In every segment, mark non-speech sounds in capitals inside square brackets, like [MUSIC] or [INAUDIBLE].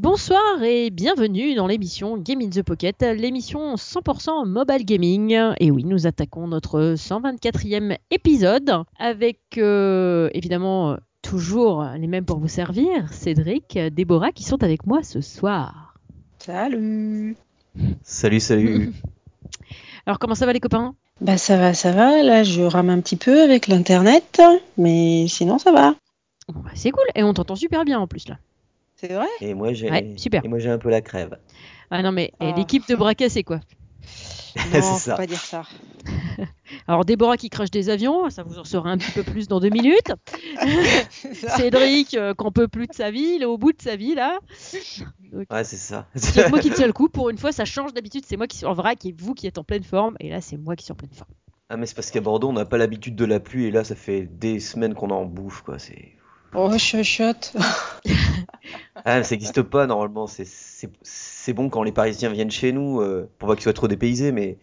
Bonsoir et bienvenue dans l'émission Game in the Pocket, l'émission 100% mobile gaming. Et oui, nous attaquons notre 124e épisode avec euh, évidemment toujours les mêmes pour vous servir, Cédric, Déborah qui sont avec moi ce soir. Salut Salut, salut [LAUGHS] Alors comment ça va les copains? Bah ça va, ça va. Là, je rame un petit peu avec l'internet, mais sinon ça va. Bah, C'est cool et on t'entend super bien en plus là. C'est vrai? Et moi j'ai Ouais, super. et moi j'ai un peu la crève. Ah non mais et Ah. l'équipe de braquet c'est quoi? [LAUGHS] Non, faut ça. pas dire ça. [LAUGHS] Alors Déborah qui crache des avions, ça vous en saura un petit peu plus dans deux minutes. [LAUGHS] Cédric euh, qu'on peut plus de sa vie, il est au bout de sa vie là. Ouais, c'est ça. C'est moi qui tiens le coup. Pour une fois, ça change d'habitude. C'est moi qui suis en vrac et vous qui êtes en pleine forme. Et là, c'est moi qui suis en pleine forme. ah mais c'est parce qu'à Bordeaux on n'a pas l'habitude de la pluie et là ça fait des semaines qu'on en bouffe quoi. C'est Oh, chuchote. [LAUGHS] ah ça existe pas normalement. C'est bon quand les Parisiens viennent chez nous euh, pour pas qu'ils soient trop dépaysés mais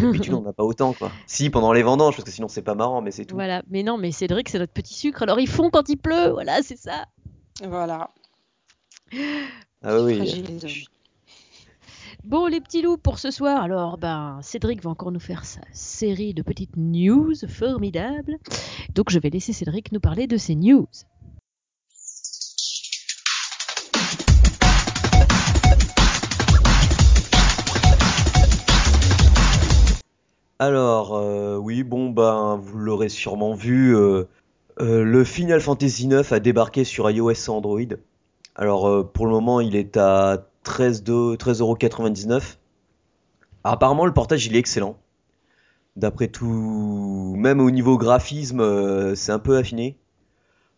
d'habitude on n'a pas autant quoi. Si pendant les vendanges parce que sinon c'est pas marrant mais c'est tout. Voilà. Mais non, mais Cédric, c'est notre petit sucre. Alors, ils font quand il pleut. Voilà, c'est ça. Voilà. Ah oui. Fragile. Bon, les petits loups pour ce soir. Alors, ben, Cédric va encore nous faire sa série de petites news formidables. Donc, je vais laisser Cédric nous parler de ces news. Alors, euh, oui, bon, ben, vous l'aurez sûrement vu, euh, euh, le Final Fantasy IX a débarqué sur iOS et Android. Alors, pour le moment, il est à 13 de- 13,99€. Alors, apparemment, le portage, il est excellent. D'après tout, même au niveau graphisme, c'est un peu affiné.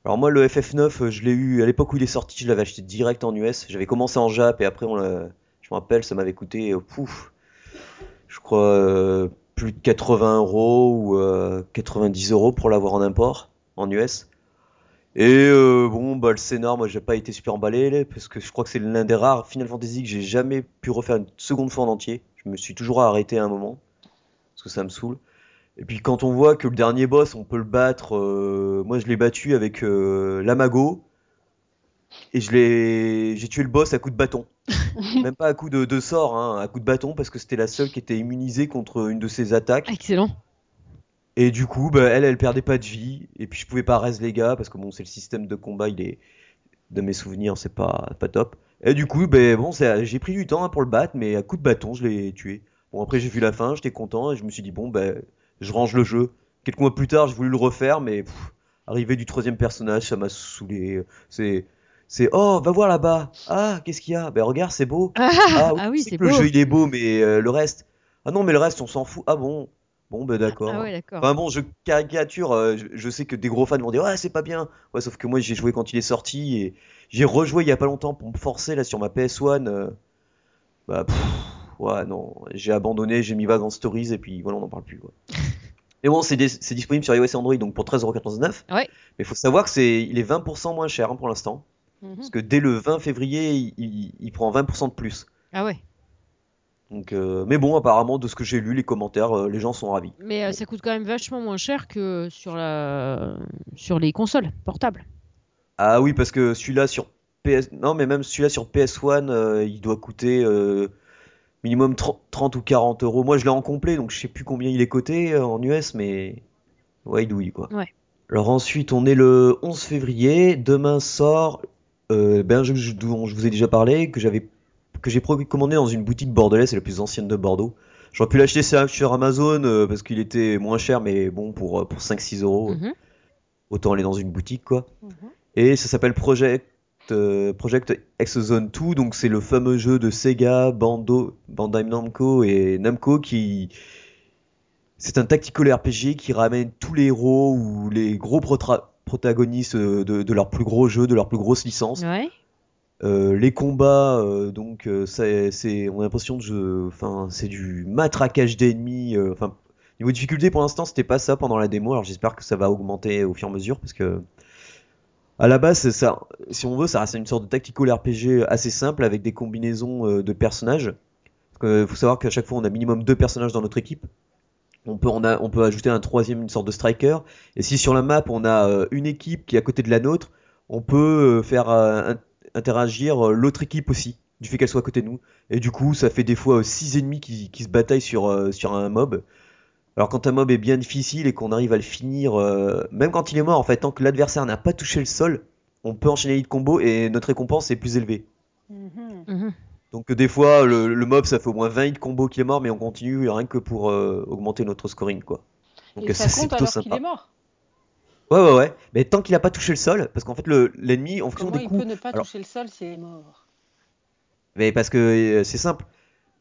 Alors, moi, le FF9, euh, je l'ai eu à l'époque où il est sorti, je l'avais acheté direct en US. J'avais commencé en Jap et après, on je me rappelle, ça m'avait coûté, pouf, je crois, plus de 80 euros ou euh, 90 euros pour l'avoir en import en US. Et euh, bon, bah, le scénar, moi j'ai pas été super emballé parce que je crois que c'est l'un des rares Final Fantasy que j'ai jamais pu refaire une seconde fois en entier. Je me suis toujours arrêté à un moment parce que ça me saoule. Et puis quand on voit que le dernier boss, on peut le battre, euh, moi je l'ai battu avec euh, l'Amago et je l'ai, j'ai tué le boss à coup de bâton. [LAUGHS] Même pas à coup de, de sort, hein, à coup de bâton parce que c'était la seule qui était immunisée contre une de ses attaques. Excellent. Et du coup, bah, elle, elle perdait pas de vie. Et puis je pouvais pas res les gars parce que bon, c'est le système de combat, il est de mes souvenirs, c'est pas pas top. Et du coup, ben bon, j'ai pris du temps hein, pour le battre, mais à coup de bâton, je l'ai tué. Bon après j'ai vu la fin, j'étais content et je me suis dit bon ben je range le jeu. Quelques mois plus tard, j'ai voulu le refaire, mais pff, arrivé du troisième personnage, ça m'a saoulé. C'est c'est oh va voir là-bas. Ah qu'est-ce qu'il y a? Ben regarde c'est beau. [LAUGHS] Ah, Ah oui, ah oui, c'est beau. le jeu il est beau, mais euh, le reste. Ah non mais le reste on s'en fout. Ah bon? Bon ben d'accord. Ah ouais, d'accord. Enfin bon, je caricature, euh, je, je sais que des gros fans vont dire ouais c'est pas bien. Ouais, sauf que moi j'ai joué quand il est sorti et j'ai rejoué il y a pas longtemps pour me forcer là sur ma PS1. euh, bah pff, ouais non, j'ai abandonné, j'ai mis Vagrant Stories et puis voilà on n'en parle plus quoi. [LAUGHS] Mais bon, c'est dis- c'est disponible sur iOS et Android donc pour 13,99€. Ouais. Mais faut savoir que c'est il est 20% moins cher hein, pour l'instant Mhm. parce que dès le 20 février il, il- il prend 20% de plus. Ah ouais. Donc euh, mais bon apparemment de ce que j'ai lu les commentaires euh, les gens sont ravis. Mais euh, ça coûte quand même vachement moins cher que sur la sur les consoles portables. Ah oui, parce que celui-là sur PS... Non, mais même celui-là sur PS1, euh, il doit coûter minimum 30, 30 ou 40 euros. Moi, je l'ai en complet, donc je sais plus combien il est coté en US, mais... Ouais, il douille, quoi. Ouais. Alors ensuite, on est le 11 février. Demain sort euh, ben, un jeu que je- dont je vous ai déjà parlé, que j'avais que j'ai commandé dans une boutique bordelaise, c'est la plus ancienne de Bordeaux. J'aurais pu l'acheter sur Amazon euh, parce qu'il était moins cher, mais bon, pour, euh, pour 5-6 euros, Mhm. autant aller dans une boutique, quoi. Mhm. Et ça s'appelle Project, euh, Project X Zone 2, donc c'est le fameux jeu de Sega, Bando, Bandai Namco et Namco qui... C'est un tactical RPG qui ramène tous les héros ou les gros protra- protagonistes euh, de, de leurs plus gros jeux, de leurs plus grosses licences. Ouais. Euh, les combats, euh, donc euh, c'est, on a l'impression de enfin c'est du matraquage d'ennemis. Enfin niveau difficulté pour l'instant c'était pas ça pendant la démo. Alors j'espère que ça va augmenter au fur et à mesure parce que à la base ça, si on veut, ça reste une sorte de tactical RPG assez simple avec des combinaisons de personnages. Que faut savoir qu'à chaque fois on a minimum deux personnages dans notre équipe. On peut, on, a, on peut ajouter un troisième, une sorte de striker. Et si sur la map on a euh, une équipe qui est à côté de la nôtre, on peut euh, faire euh, interagir euh, l'autre équipe aussi, du fait qu'elle soit à côté de nous. Et du coup, ça fait des fois 6 ennemis qui, qui se bataillent sur, euh, sur un mob. Alors quand un mob est bien difficile et qu'on arrive à le finir, euh, même quand il est mort, en fait, tant que l'adversaire n'a pas touché le sol, on peut enchaîner les combos et notre récompense est plus élevée. Mhm. Mhm. Donc des fois, le, le mob, ça fait au moins 20 hits combos qui est mort, mais on continue rien que pour euh, augmenter notre scoring, quoi. Donc Et ça c'est compte alors qu'il est mort. Ouais, ouais, ouais. Mais tant qu'il a pas touché le sol, parce qu'en fait, le- l'ennemi, en fonction Comment des il coups, peut ne pas alors- toucher le sol s'il est mort mais parce que euh, c'est simple.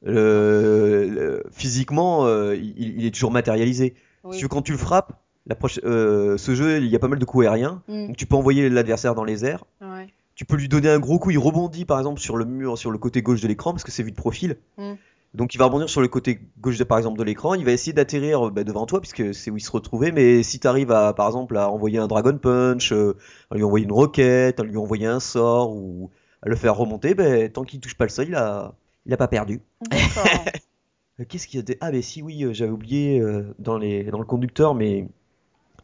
Le- le- physiquement, euh, il, il est toujours matérialisé. Oui. Si quand tu le frappes, la proche- ce jeu, il y a pas mal de coups aériens. Mm. Donc tu peux envoyer l'adversaire dans les airs. Ouais. Tu peux lui donner un gros coup, il rebondit par exemple sur le mur, sur le côté gauche de l'écran, parce que c'est vu de profil. Mm. Donc il va rebondir sur le côté gauche de, par exemple de l'écran, il va essayer d'atterrir bah, devant toi, puisque c'est où il se retrouvait. Mais si tu arrives à, par exemple, à envoyer un Dragon Punch, euh, à lui envoyer une roquette, à lui envoyer un sort, ou à le faire remonter, ben, tant qu'il touche pas le sol, il a, il a pas perdu. [LAUGHS] Qu'est-ce qu'il y a de... Ah, mais si, oui, euh, j'avais oublié euh, dans, les... dans le conducteur, mais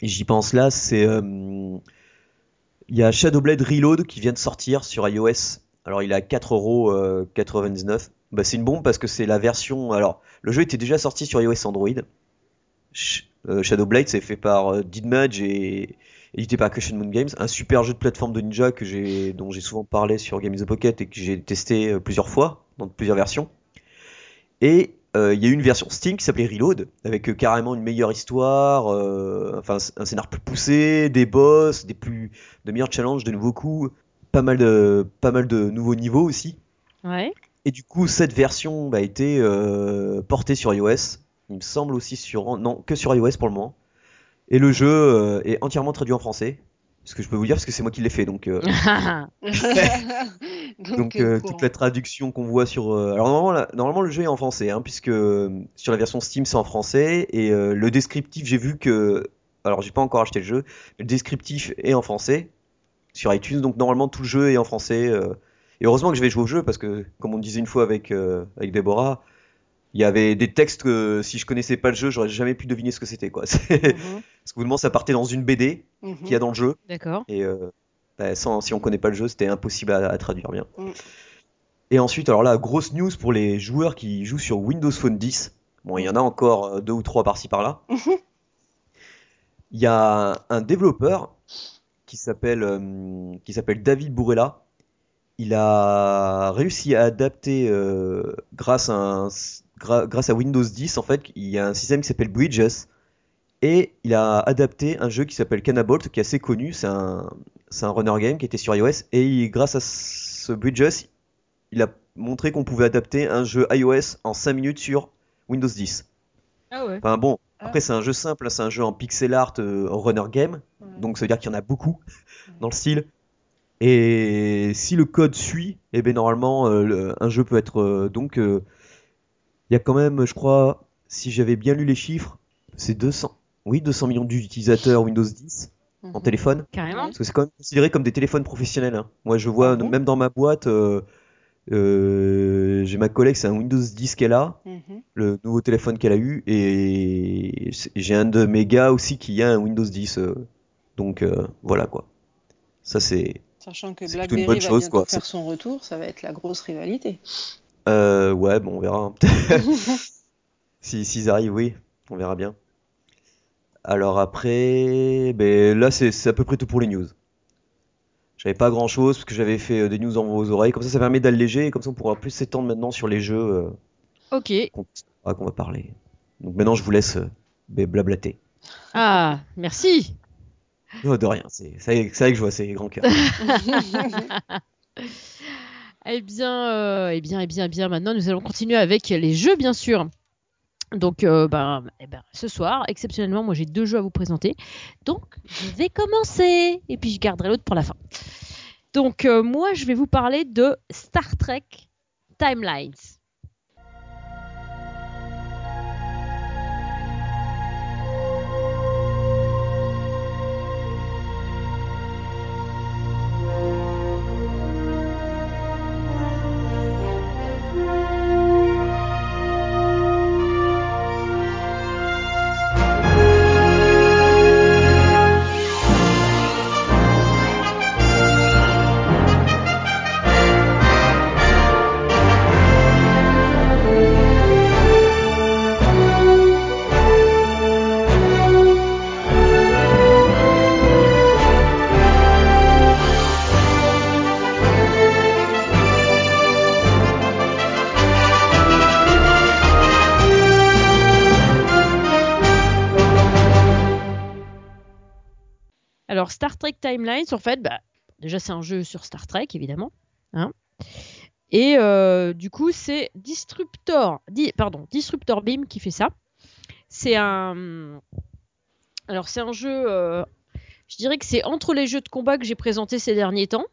j'y pense là, c'est. Euh, Il y a Shadowblade Reload qui vient de sortir sur iOS. Alors, il est à 4,99€. Bah, c'est une bombe parce que c'est la version. Alors, le jeu était déjà sorti sur iOS Android. Euh, Shadowblade, c'est fait par euh, Didmage et édité par Cushion Moon Games. Un super jeu de plateforme de ninja que j'ai, dont j'ai souvent parlé sur Game in the Pocket et que j'ai testé euh, plusieurs fois, dans plusieurs versions. Et euh, il y a eu une version Steam qui s'appelait Reload, avec euh, carrément une meilleure histoire, euh, enfin un scénar plus poussé, des boss, des plus, de meilleurs challenges, de nouveaux coups, pas mal de, pas mal de nouveaux niveaux aussi. Ouais. Et du coup, cette version bah, a été euh, portée sur iOS. Il me semble aussi sur, non, que sur iOS pour le moment. Et le jeu euh, est entièrement traduit en français. Ce que je peux vous dire parce que c'est moi qui l'ai fait, donc. euh, [LAUGHS] [LAUGHS] [LAUGHS] [LAUGHS] Donc, euh, euh, toute la traduction qu'on voit sur euh, alors normalement, la- normalement le jeu est en français hein, puisque sur la version Steam c'est en français et euh, le descriptif j'ai vu que alors j'ai pas encore acheté le jeu mais le descriptif est en français sur iTunes donc normalement tout le jeu est en français euh, et heureusement que je vais jouer au jeu parce que comme on disait une fois avec euh, avec Déborah il y avait des textes que si je connaissais pas le jeu j'aurais jamais pu deviner ce que c'était quoi C'est- [LAUGHS] Mhm, parce que vous ça partait dans une BD mhm. qu'il y a dans le jeu D'accord. et euh, bah, sans, si on connaît pas le jeu, c'était impossible à, à traduire bien. Mm. Et ensuite, alors là, grosse news pour les joueurs qui jouent sur Windows Phone 10. Bon, il y en a encore euh, deux ou trois par-ci par-là. Il y a un développeur qui s'appelle euh, qui s'appelle David Bourrella. Il a réussi à adapter euh, grâce à un- gra- grâce à Windows 10 en fait, il y a un système qui s'appelle Bridges et il a adapté un jeu qui s'appelle Canabolt qui est assez connu, c'est un c'est un runner game qui était sur iOS et il- grâce à ce Bridges, il a montré qu'on pouvait adapter un jeu iOS en 5 minutes sur Windows 10. Ah ouais. Enfin bon, Ah. après c'est un jeu simple, c'est un jeu en pixel art euh, runner game, Ouais. donc ça veut dire qu'il y en a beaucoup [LAUGHS] dans le style. Et si le code suit, eh bien normalement euh, le- un jeu peut être euh, donc il y a quand même, je crois, si j'avais bien lu les chiffres, c'est 200, oui 200 millions d'utilisateurs Windows 10 en Mhm. téléphone. Carrément. Parce que c'est quand même considéré comme des téléphones professionnels. hein. Moi, je vois, Ah même dans ma boîte, euh, euh, j'ai ma collègue, c'est un Windows 10 qu'elle a, Mhm. le nouveau téléphone qu'elle a eu, et j'ai un de mes gars aussi qui a un Windows 10. euh, donc voilà quoi. Ça c'est. Sachant que plutôt une BlackBerry bonne va chose, bientôt quoi. faire son retour, ça va être la grosse rivalité. Euh, ouais, bon, on verra. hein. [LAUGHS] [LAUGHS] si s'ils arrivent, oui, on verra bien. Alors après, ben là c'est c'est à peu près tout pour les news. J'avais pas grand chose parce que j'avais fait euh, des news dans vos oreilles. Comme ça, ça permet d'alléger et comme ça on pourra plus s'étendre maintenant sur les jeux euh, Ok. qu'on ah, va parler. Donc maintenant je vous laisse euh, ben, blablater. Ah, merci. Oh, de rien, c'est c'est c'est vrai que je vois ces grands cœurs. [LAUGHS] Eh bien, euh, eh bien, eh bien, eh bien. Maintenant, nous allons continuer avec les jeux, bien sûr. Donc, euh, ben, eh ben, ce soir, exceptionnellement, moi, j'ai deux jeux à vous présenter. Donc, je vais commencer. Et puis, je garderai l'autre pour la fin. Donc, euh, moi, je vais vous parler de Star Trek Timelines. Star Trek Timelines, en fait, bah, déjà c'est un jeu sur Star Trek, évidemment. Hein. Et euh, du coup, c'est Disruptor, di- pardon, Disruptor Beam qui fait ça. C'est un, alors c'est un jeu, euh, je dirais que c'est entre les jeux de combat que j'ai présentés ces derniers temps,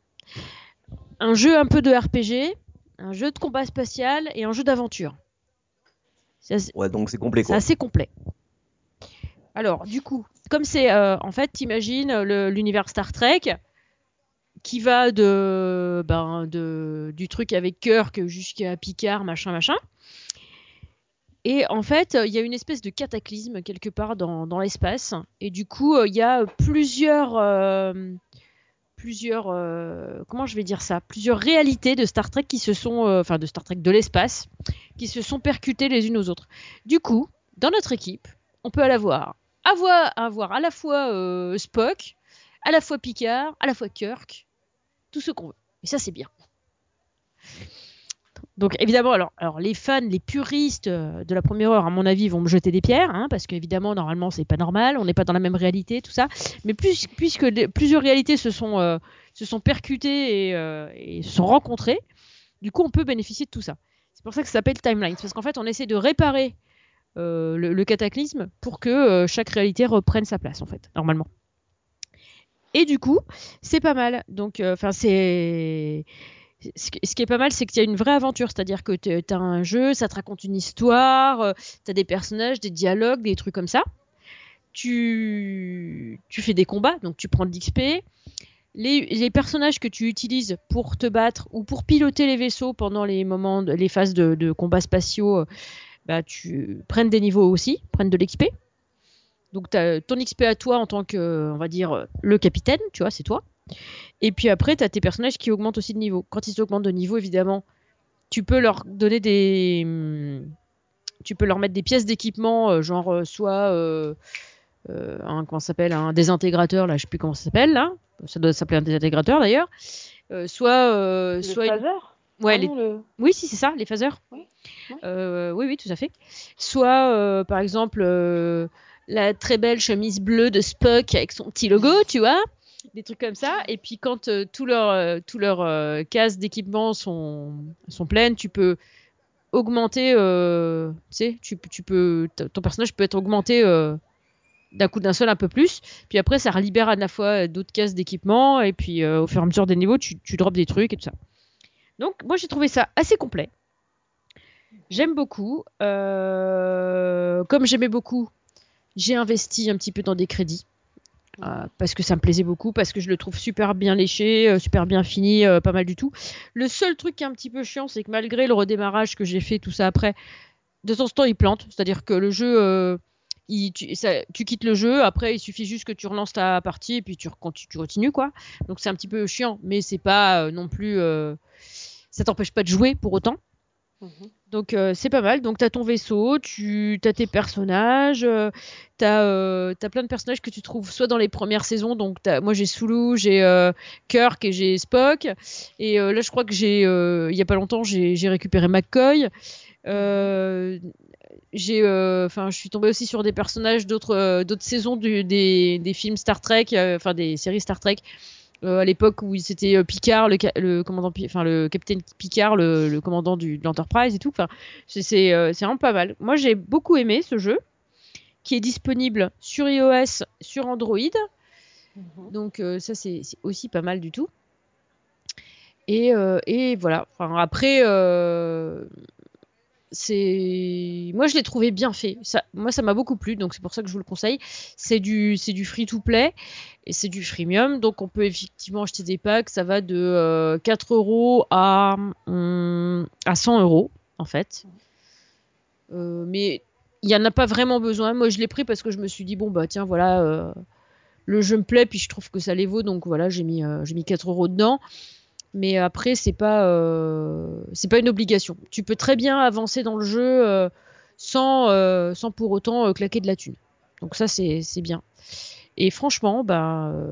un jeu un peu de RPG, un jeu de combat spatial et un jeu d'aventure. C'est assez- Ouais, donc c'est complet c'est assez complet. Alors, du coup, comme c'est, euh, en fait, t'imagines le- l'univers Star Trek qui va de, ben, de, du truc avec Kirk jusqu'à Picard, machin, machin. Et en fait, il y a une espèce de cataclysme quelque part dans, l'espace. Et du coup, euh, il y a plusieurs, euh, plusieurs, euh, comment je vais dire ça, plusieurs réalités de Star Trek qui se sont, euh, enfin de Star Trek de l'espace, qui se sont percutées les unes aux autres. Du coup, dans notre équipe, on peut la voir, avoir, à la fois euh, Spock, à la fois Picard, à la fois Kirk, tout ce qu'on veut. Et ça, c'est bien. Donc évidemment, alors, les fans, les puristes euh, de la première heure, à mon avis, vont me jeter des pierres, hein, parce qu'évidemment, normalement, c'est pas normal, on n'est pas dans la même réalité, tout ça. Mais puisque plusieurs réalités se sont, euh, percutées et, et se sont rencontrées, du coup, on peut bénéficier de tout ça. C'est pour ça que ça s'appelle Timelines, parce qu'en fait, on essaie de réparer le, le cataclysme pour que euh, chaque réalité reprenne sa place, en fait, normalement. Et du coup, c'est pas mal. Donc, euh, enfin, c'est. Ce qui est pas mal, c'est qu'il y a une vraie aventure, c'est-à-dire que tu as un jeu, ça te raconte une histoire, tu as des personnages, des dialogues, des trucs comme ça. Tu, tu fais des combats, donc tu prends de l'XP. Les, les personnages que tu utilises pour te battre ou pour piloter les vaisseaux pendant les moments, les phases de, combats spatiaux, euh, bah, tu prennent des niveaux aussi, prennent de l'XP. Donc as ton XP à toi en tant que, on va dire, euh, le capitaine, tu vois, c'est toi. Et puis après, tu as tes personnages qui augmentent aussi de niveau. Quand ils augmentent de niveau, évidemment, tu peux leur donner des. hum, Tu peux leur mettre des pièces d'équipement, euh, genre euh, soit. euh, euh, un, comment s'appelle Un désintégrateur, là, je sais plus comment ça s'appelle, là. Ça doit s'appeler un désintégrateur d'ailleurs. Euh, soit. euh, soit une- Ouais, Ah les- non, le- oui, si, c'est ça, les phasers. Oui, oui. Euh, oui, oui, tout à fait. Soit, euh, par exemple, euh, la très belle chemise bleue de Spock avec son petit logo, tu vois, des trucs comme ça. Et puis, quand tous leurs cases d'équipement sont, sont pleines, tu peux augmenter, tu sais, tu, tu peux, ton personnage peut être augmenté d'un coup d'un seul un peu plus. Puis après, ça libère à la fois d'autres cases d'équipement. Et puis, au fur et à mesure des niveaux, tu, tu drops des trucs et tout ça. Donc, moi, j'ai trouvé ça assez complet. J'aime beaucoup. Euh, comme j'aimais beaucoup, j'ai investi un petit peu dans des crédits. euh, parce que ça me plaisait beaucoup, parce que je le trouve super bien léché, euh, super bien fini, pas mal du tout. Le seul truc qui est un petit peu chiant, c'est que malgré le redémarrage que j'ai fait, tout ça après, de temps en temps il plante. C'est-à-dire que le jeu, tu, quittes le jeu, après il suffit juste que tu relances ta partie et puis tu, tu continues quoi. Donc c'est un petit peu chiant, mais c'est pas non plus. Ça t'empêche pas de jouer pour autant. Mhm. Donc euh, c'est pas mal. Donc t'as ton vaisseau, tu as tes personnages, euh, t'as euh, t'as plein de personnages que tu trouves soit dans les premières saisons. Donc moi j'ai Sulu, j'ai euh, Kirk et j'ai Spock. Et là je crois que j'ai il y a pas longtemps j'ai récupéré McCoy. J'ai enfin je suis tombée aussi sur des personnages d'autres d'autres saisons du- des, des films Star Trek, enfin des séries Star Trek. Euh, à l'époque où c'était euh, Picard, le, commandant, enfin le capitaine Picard, le, le commandant du, de l'Enterprise et tout. Enfin, c'est c'est, euh, c'est vraiment pas mal. Moi, j'ai beaucoup aimé ce jeu, qui est disponible sur iOS, sur Android. Mhm. Donc euh, ça, c'est aussi pas mal du tout. Et, et voilà. Enfin, après, c'est moi je l'ai trouvé bien fait. Ça, moi, ça m'a beaucoup plu, donc c'est pour ça que je vous le conseille. C'est du c'est du free to play et c'est du freemium, donc on peut effectivement acheter des packs. Ça va de euh, 4 euros à hum, à 100 euros en fait. Euh, mais il y en a pas vraiment besoin. Moi, je l'ai pris parce que je me suis dit bon bah tiens voilà. euh, le jeu me plaît, puis je trouve que ça les vaut, donc voilà, j'ai mis, euh, j'ai mis 4 euros dedans. Mais après, c'est pas, euh, c'est pas une obligation. Tu peux très bien avancer dans le jeu euh, sans, euh, sans pour autant euh, claquer de la thune. Donc ça, c'est, bien. Et franchement, euh,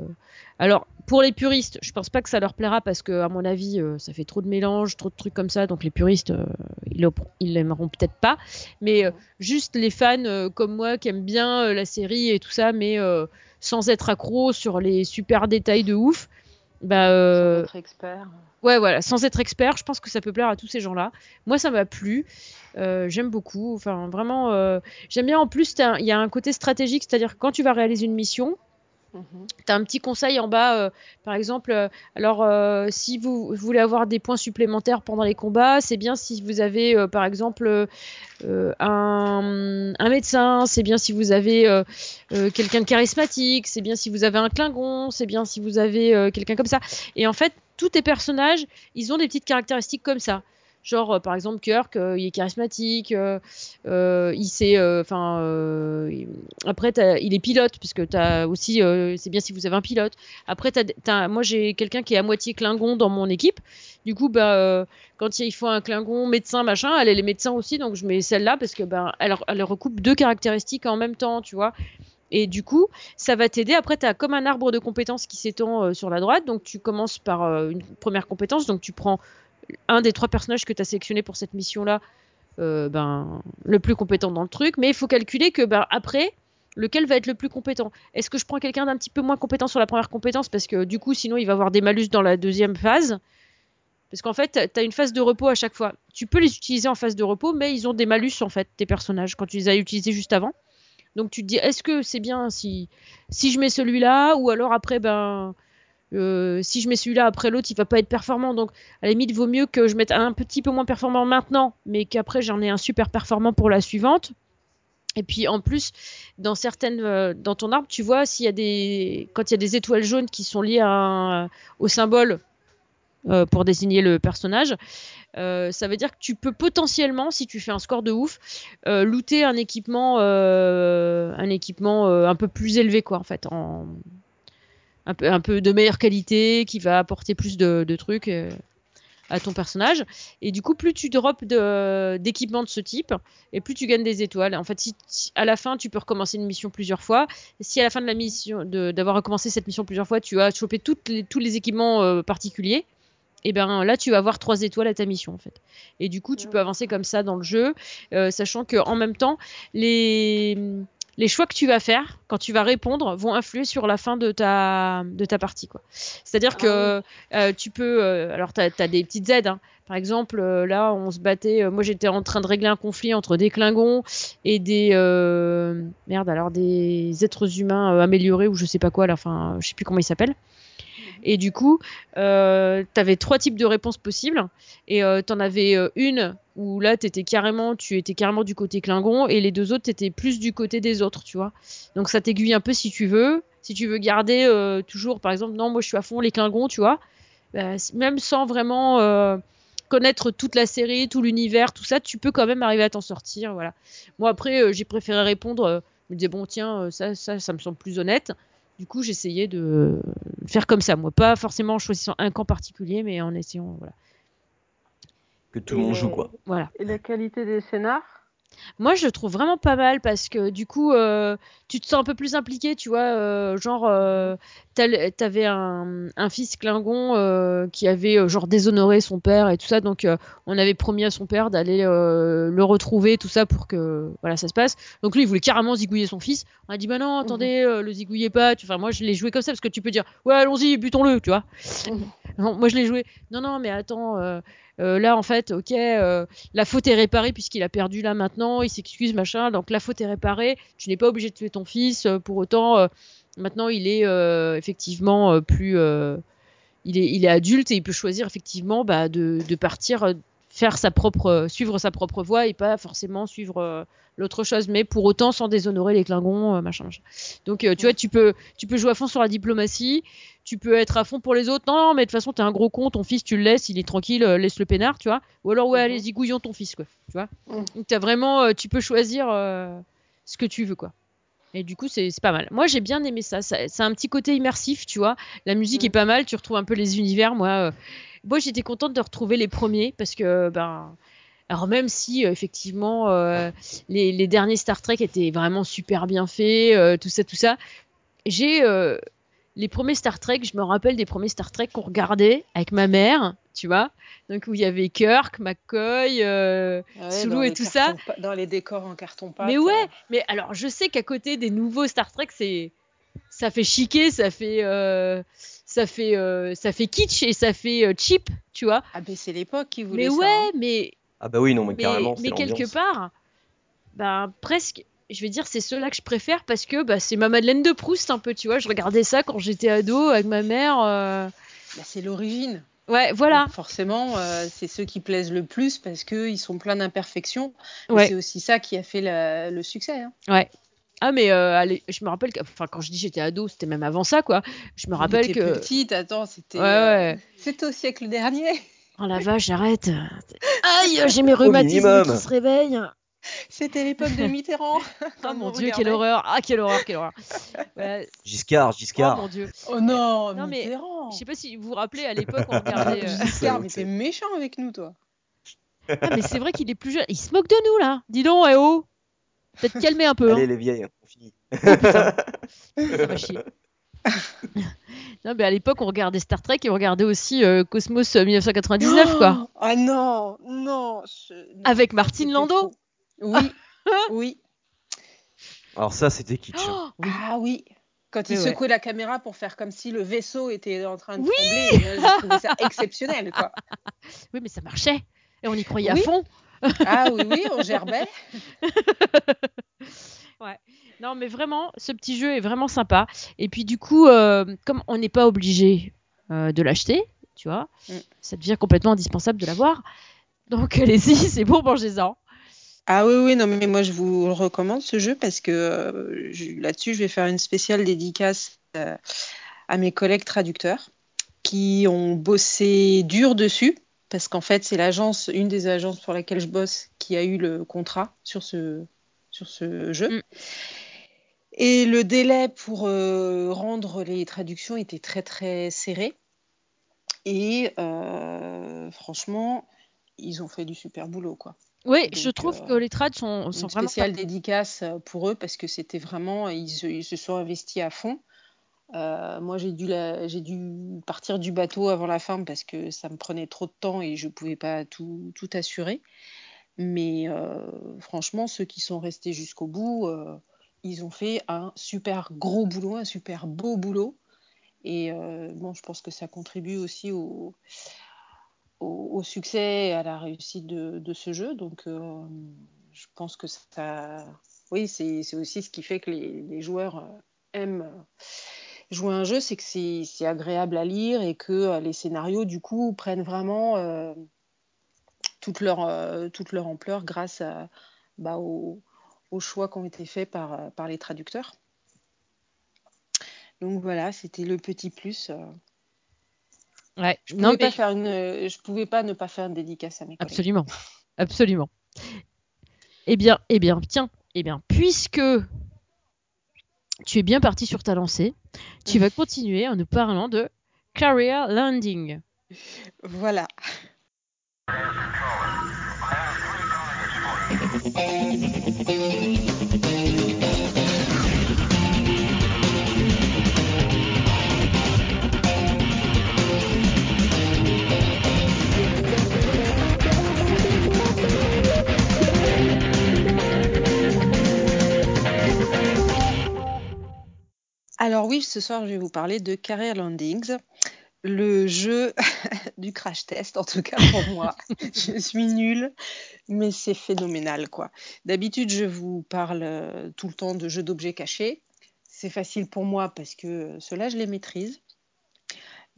alors pour les puristes, je pense pas que ça leur plaira parce que à mon avis, euh, ça fait trop de mélange, trop de trucs comme ça. Donc les puristes, euh, ils, ils l'aimeront peut-être pas. Mais euh, juste les fans euh, comme moi qui aiment bien euh, la série et tout ça, mais euh, sans être accro sur les super détails de ouf. Bah, Sans euh, être expert. Ouais, voilà, sans être expert, je pense que ça peut plaire à tous ces gens-là. Moi, ça m'a plu. Euh, j'aime beaucoup. Enfin, vraiment, euh, j'aime bien. En plus, il y a un côté stratégique, c'est-à-dire que quand tu vas réaliser une mission, Mhm. tu as un petit conseil en bas. euh, par exemple, euh, alors, euh, si vous voulez avoir des points supplémentaires pendant les combats, c'est bien si vous avez, par exemple, un, médecin, c'est bien si vous avez quelqu'un de charismatique, c'est bien si vous avez un Klingon, c'est bien si vous avez quelqu'un comme ça. Et en fait, tous tes personnages, ils ont des petites caractéristiques comme ça. Genre, euh, par exemple, Kirk, euh, il est charismatique, euh, il sait, enfin, après, il est pilote, puisque t'as aussi, euh, c'est bien si vous avez un pilote. Après, t'as- moi, j'ai quelqu'un qui est à moitié Klingon dans mon équipe. Du coup, bah, quand il faut un Klingon médecin, machin, elle est les médecins aussi, donc je mets celle-là parce que, ben, elle, elle recoupe deux caractéristiques en même temps, tu vois. Et du coup, ça va t'aider. Après, tu as comme un arbre de compétences qui s'étend sur la droite. Donc, tu commences par une première compétence. Donc, tu prends un des trois personnages que tu as sélectionné pour cette mission-là, euh, ben, le plus compétent dans le truc. Mais il faut calculer que ben, après, lequel va être le plus compétent Est-ce que je prends quelqu'un d'un petit peu moins compétent sur la première compétence Parce que du coup, sinon, il va avoir des malus dans la deuxième phase? Parce qu'en fait, tu as une phase de repos à chaque fois. Tu peux les utiliser en phase de repos, mais ils ont des malus, en fait, tes personnages, quand tu les as utilisés juste avant. Donc tu te dis, est-ce que c'est bien si, si je mets celui-là, ou alors après, ben, euh, si je mets celui-là après l'autre, il va pas être performant. Donc à la limite, vaut mieux que je mette un petit peu moins performant maintenant, mais qu'après j'en ai un super performant pour la suivante. Et puis en plus, dans certaines, euh, dans ton arbre, tu vois s'il y a des, quand il y a des étoiles jaunes qui sont liées au symbole euh, pour désigner le personnage, ça veut dire que tu peux potentiellement, si tu fais un score de ouf, looter un équipement, un équipement un peu plus élevé, quoi, en fait, un peu, un peu de meilleure qualité, qui va apporter plus de, de trucs euh, à ton personnage. Et du coup, plus tu drops d'équipements de, ce type, et plus tu gagnes des étoiles. En fait, si, à la fin, tu peux recommencer une mission plusieurs fois. Si à la fin de la mission, d'avoir recommencé cette mission plusieurs fois, tu as chopé toutes les- tous les équipements euh, particuliers, et ben là, tu vas avoir trois étoiles à ta mission en fait. Et du coup, tu peux avancer comme ça dans le jeu, euh, sachant que en même temps, les les choix que tu vas faire quand tu vas répondre vont influer sur la fin de ta de ta partie quoi. C'est-à-dire que euh, tu peux euh, alors tu as, des petites aides hein. Par exemple, euh, là, on se battait. moi, j'étais en train de régler un conflit entre des Klingons et des merde, alors des êtres humains améliorés ou je sais pas quoi. Là, enfin, je sais plus comment ils s'appellent. Et du coup, euh, tu avais trois types de réponses possibles. Et euh, tu en avais euh, une où là, étais carrément, tu étais carrément du côté Klingon. Et les deux autres, tu étais plus du côté des autres, tu vois. Donc ça t'aiguille un peu si tu veux. Si tu veux garder euh, toujours, par exemple, non, moi je suis à fond les Klingons, tu vois. Bah, même sans vraiment euh, connaître toute la série, tout l'univers, tout ça, tu peux quand même arriver à t'en sortir. Voilà. Moi, après, j'ai préféré répondre. je me disais, bon, tiens, ça, ça, ça me semble plus honnête. Du coup, j'essayais de faire comme ça, moi. Pas forcément en choisissant un camp particulier, mais en essayant, voilà. Que tout le monde joue, quoi. voilà. Et la qualité des scénars? Moi, je le trouve vraiment pas mal parce que du coup, euh, tu te sens un peu plus impliqué, tu vois. euh, genre, euh, t'avais un, un fils Klingon qui avait genre déshonoré son père et tout ça, donc on avait promis à son père d'aller le retrouver, tout ça pour que voilà ça se passe. Donc lui, il voulait carrément zigouiller son fils. On a dit bah non, attendez, euh, le zigouillez pas. Enfin, moi, je l'ai joué comme ça parce que tu peux dire ouais, allons-y, butons-le, tu vois. [LAUGHS] Non, moi, je l'ai joué. Non, non, mais attends. Euh, là, en fait, ok, euh, la faute est réparée puisqu'il a perdu là maintenant, il s'excuse, machin, donc la faute est réparée, tu n'es pas obligé de tuer ton fils, euh, pour autant, maintenant il est effectivement plus... il, est, il est adulte et il peut choisir effectivement bah, de, de partir, faire sa propre, suivre sa propre voie et pas forcément suivre euh, l'autre chose, mais pour autant sans déshonorer les Klingons, euh, machin, machin. Donc euh, tu vois, tu peux, tu peux jouer à fond sur la diplomatie, tu peux être à fond pour les autres. Non, non, mais de toute façon, t'es un gros con, ton fils, tu le laisses, il est tranquille, euh, laisse le peinard, tu vois. Ou alors, ouais, Mhm. allez, zigouillons ton fils, quoi. Tu vois. Mhm. Donc, t'as vraiment, euh, tu peux choisir euh, ce que tu veux, quoi. Et du coup, c'est pas mal. Moi, j'ai bien aimé ça. ça. C'est un petit côté immersif, tu vois. La musique Mhm. est pas mal, tu retrouves un peu les univers. Moi, moi j'étais contente de retrouver les premiers parce que, ben. Alors même si euh, effectivement euh, les, les derniers Star Trek étaient vraiment super bien faits, euh, tout ça, tout ça, j'ai les premiers Star Trek, je me rappelle des premiers Star Trek qu'on regardait avec ma mère, tu vois, donc où il y avait Kirk, McCoy, euh, Ouais, Sulu et tout ça. Dans les décors en carton pâte. mais ouais, mais alors je sais qu'à côté des nouveaux Star Trek, c'est ça fait chiquer, ça fait, euh, ça fait, euh, ça fait kitsch et ça fait euh, cheap, tu vois. Ah ben c'est l'époque qui voulait Mais ça. ouais, hein. mais Ah bah oui, non, mais, mais, carrément, mais quelque part, ben presque, je vais dire, c'est ceux-là que je préfère parce que bah, c'est ma Madeleine de Proust un peu, tu vois. Je regardais ça quand j'étais ado avec ma mère. euh, Bah, c'est l'origine. Ouais, voilà. Donc, Forcément, euh, c'est ceux qui plaisent le plus parce qu'ils sont pleins d'imperfections. Ouais. C'est aussi ça qui a fait la- le succès. hein. Ah mais euh, allez, je me rappelle que, enfin quand je dis j'étais ado, c'était même avant ça quoi. Je me rappelle que, plus petite, attends, c'était ouais ouais. c'était au siècle dernier. Oh la vache, j'arrête. Aïe, j'ai mes rhumatismes qui se réveillent. [LAUGHS] C'était l'époque de Mitterrand. [LAUGHS] Oh mon on dieu, quelle regardait. horreur. Ah quelle horreur, quelle horreur. [LAUGHS] Ouais. Giscard, Oh Giscard. mon dieu. Oh non, Non, mais Mitterrand. Je sais pas si vous vous rappelez à l'époque on regardait. euh, Giscard, mais c'est- t'es méchant avec nous, toi. Ah mais c'est vrai qu'il est plus jeune. Il se moque de nous là. Dis donc, eh oh. Peut-être calmer un peu. hein. Allez, les vieilles, on finit. Ça va chier. non mais à l'époque on regardait Star Trek et on regardait aussi euh, Cosmos euh, 1999 quoi. Oh, Ah non, non. je- Avec Martine Landau. Oui, [LAUGHS] oui. Alors ça, c'était kitsch. hein. Oh, [GASPS] oui. Ah oui. Quand il Mais ouais. secouait la caméra pour faire comme si le vaisseau était en train de Oui. trembler, moi, j'ai trouvé ça [LAUGHS] exceptionnel, quoi. Oui mais ça marchait. Et on y croyait Oui. à fond. [LAUGHS] Ah oui, oui, on gerbait. Non, mais vraiment, ce petit jeu est vraiment sympa. Et puis du coup, euh, comme on n'est pas obligé euh, de l'acheter, tu vois, Mm. ça devient complètement indispensable de l'avoir. Donc allez-y, c'est bon, mangez-en. Ah oui, oui, non, mais moi je vous le recommande ce jeu parce que euh, là-dessus je vais faire une spéciale dédicace euh, à mes collègues traducteurs qui ont bossé dur dessus parce qu'en fait c'est l'agence, une des agences pour laquelle je bosse qui a eu le contrat sur ce, sur ce jeu. Mm. Et le délai pour euh, rendre les traductions était très très serré. Et franchement, ils ont fait du super boulot, quoi. Oui, Donc, je trouve euh, que les trades sont, sont Une vraiment. spéciale dédicace euh, pour eux parce que c'était vraiment, ils, se- ils se sont investis à fond. Euh, moi, j'ai dû, la- j'ai dû partir du bateau avant la fin parce que ça me prenait trop de temps et je ne pouvais pas tout, tout assurer. Mais euh, franchement, ceux qui sont restés jusqu'au bout, euh, ils ont fait un super gros boulot, un super beau boulot. Et bon, je pense que ça contribue aussi au, au, succès et à la réussite de, ce jeu. Donc, euh, je pense que ça. Oui, c'est aussi ce qui fait que les, les joueurs euh, aiment euh, jouer un jeu, c'est que c'est agréable à lire et que les scénarios, du coup, prennent vraiment toute, leur, toute leur ampleur grâce à, bah, aux, choix qui ont été faits par, par les traducteurs. Donc voilà, c'était le petit plus. Ouais. Je Non, pouvais pas mais faire une, je pouvais pas ne pas faire une dédicace à mes collègues. absolument, absolument. Eh bien, eh bien, tiens, eh bien, puisque tu es bien parti sur ta lancée, tu vas continuer en nous parlant de Career Landing. Voilà. Alors oui, ce soir, je vais vous parler de Career Landings, le jeu [LAUGHS] du crash test, en tout cas pour moi. [LAUGHS] je suis nulle, mais c'est phénoménal, quoi. D'habitude, je vous parle euh, tout le temps de jeux d'objets cachés. C'est facile pour moi parce que ceux-là, je les maîtrise.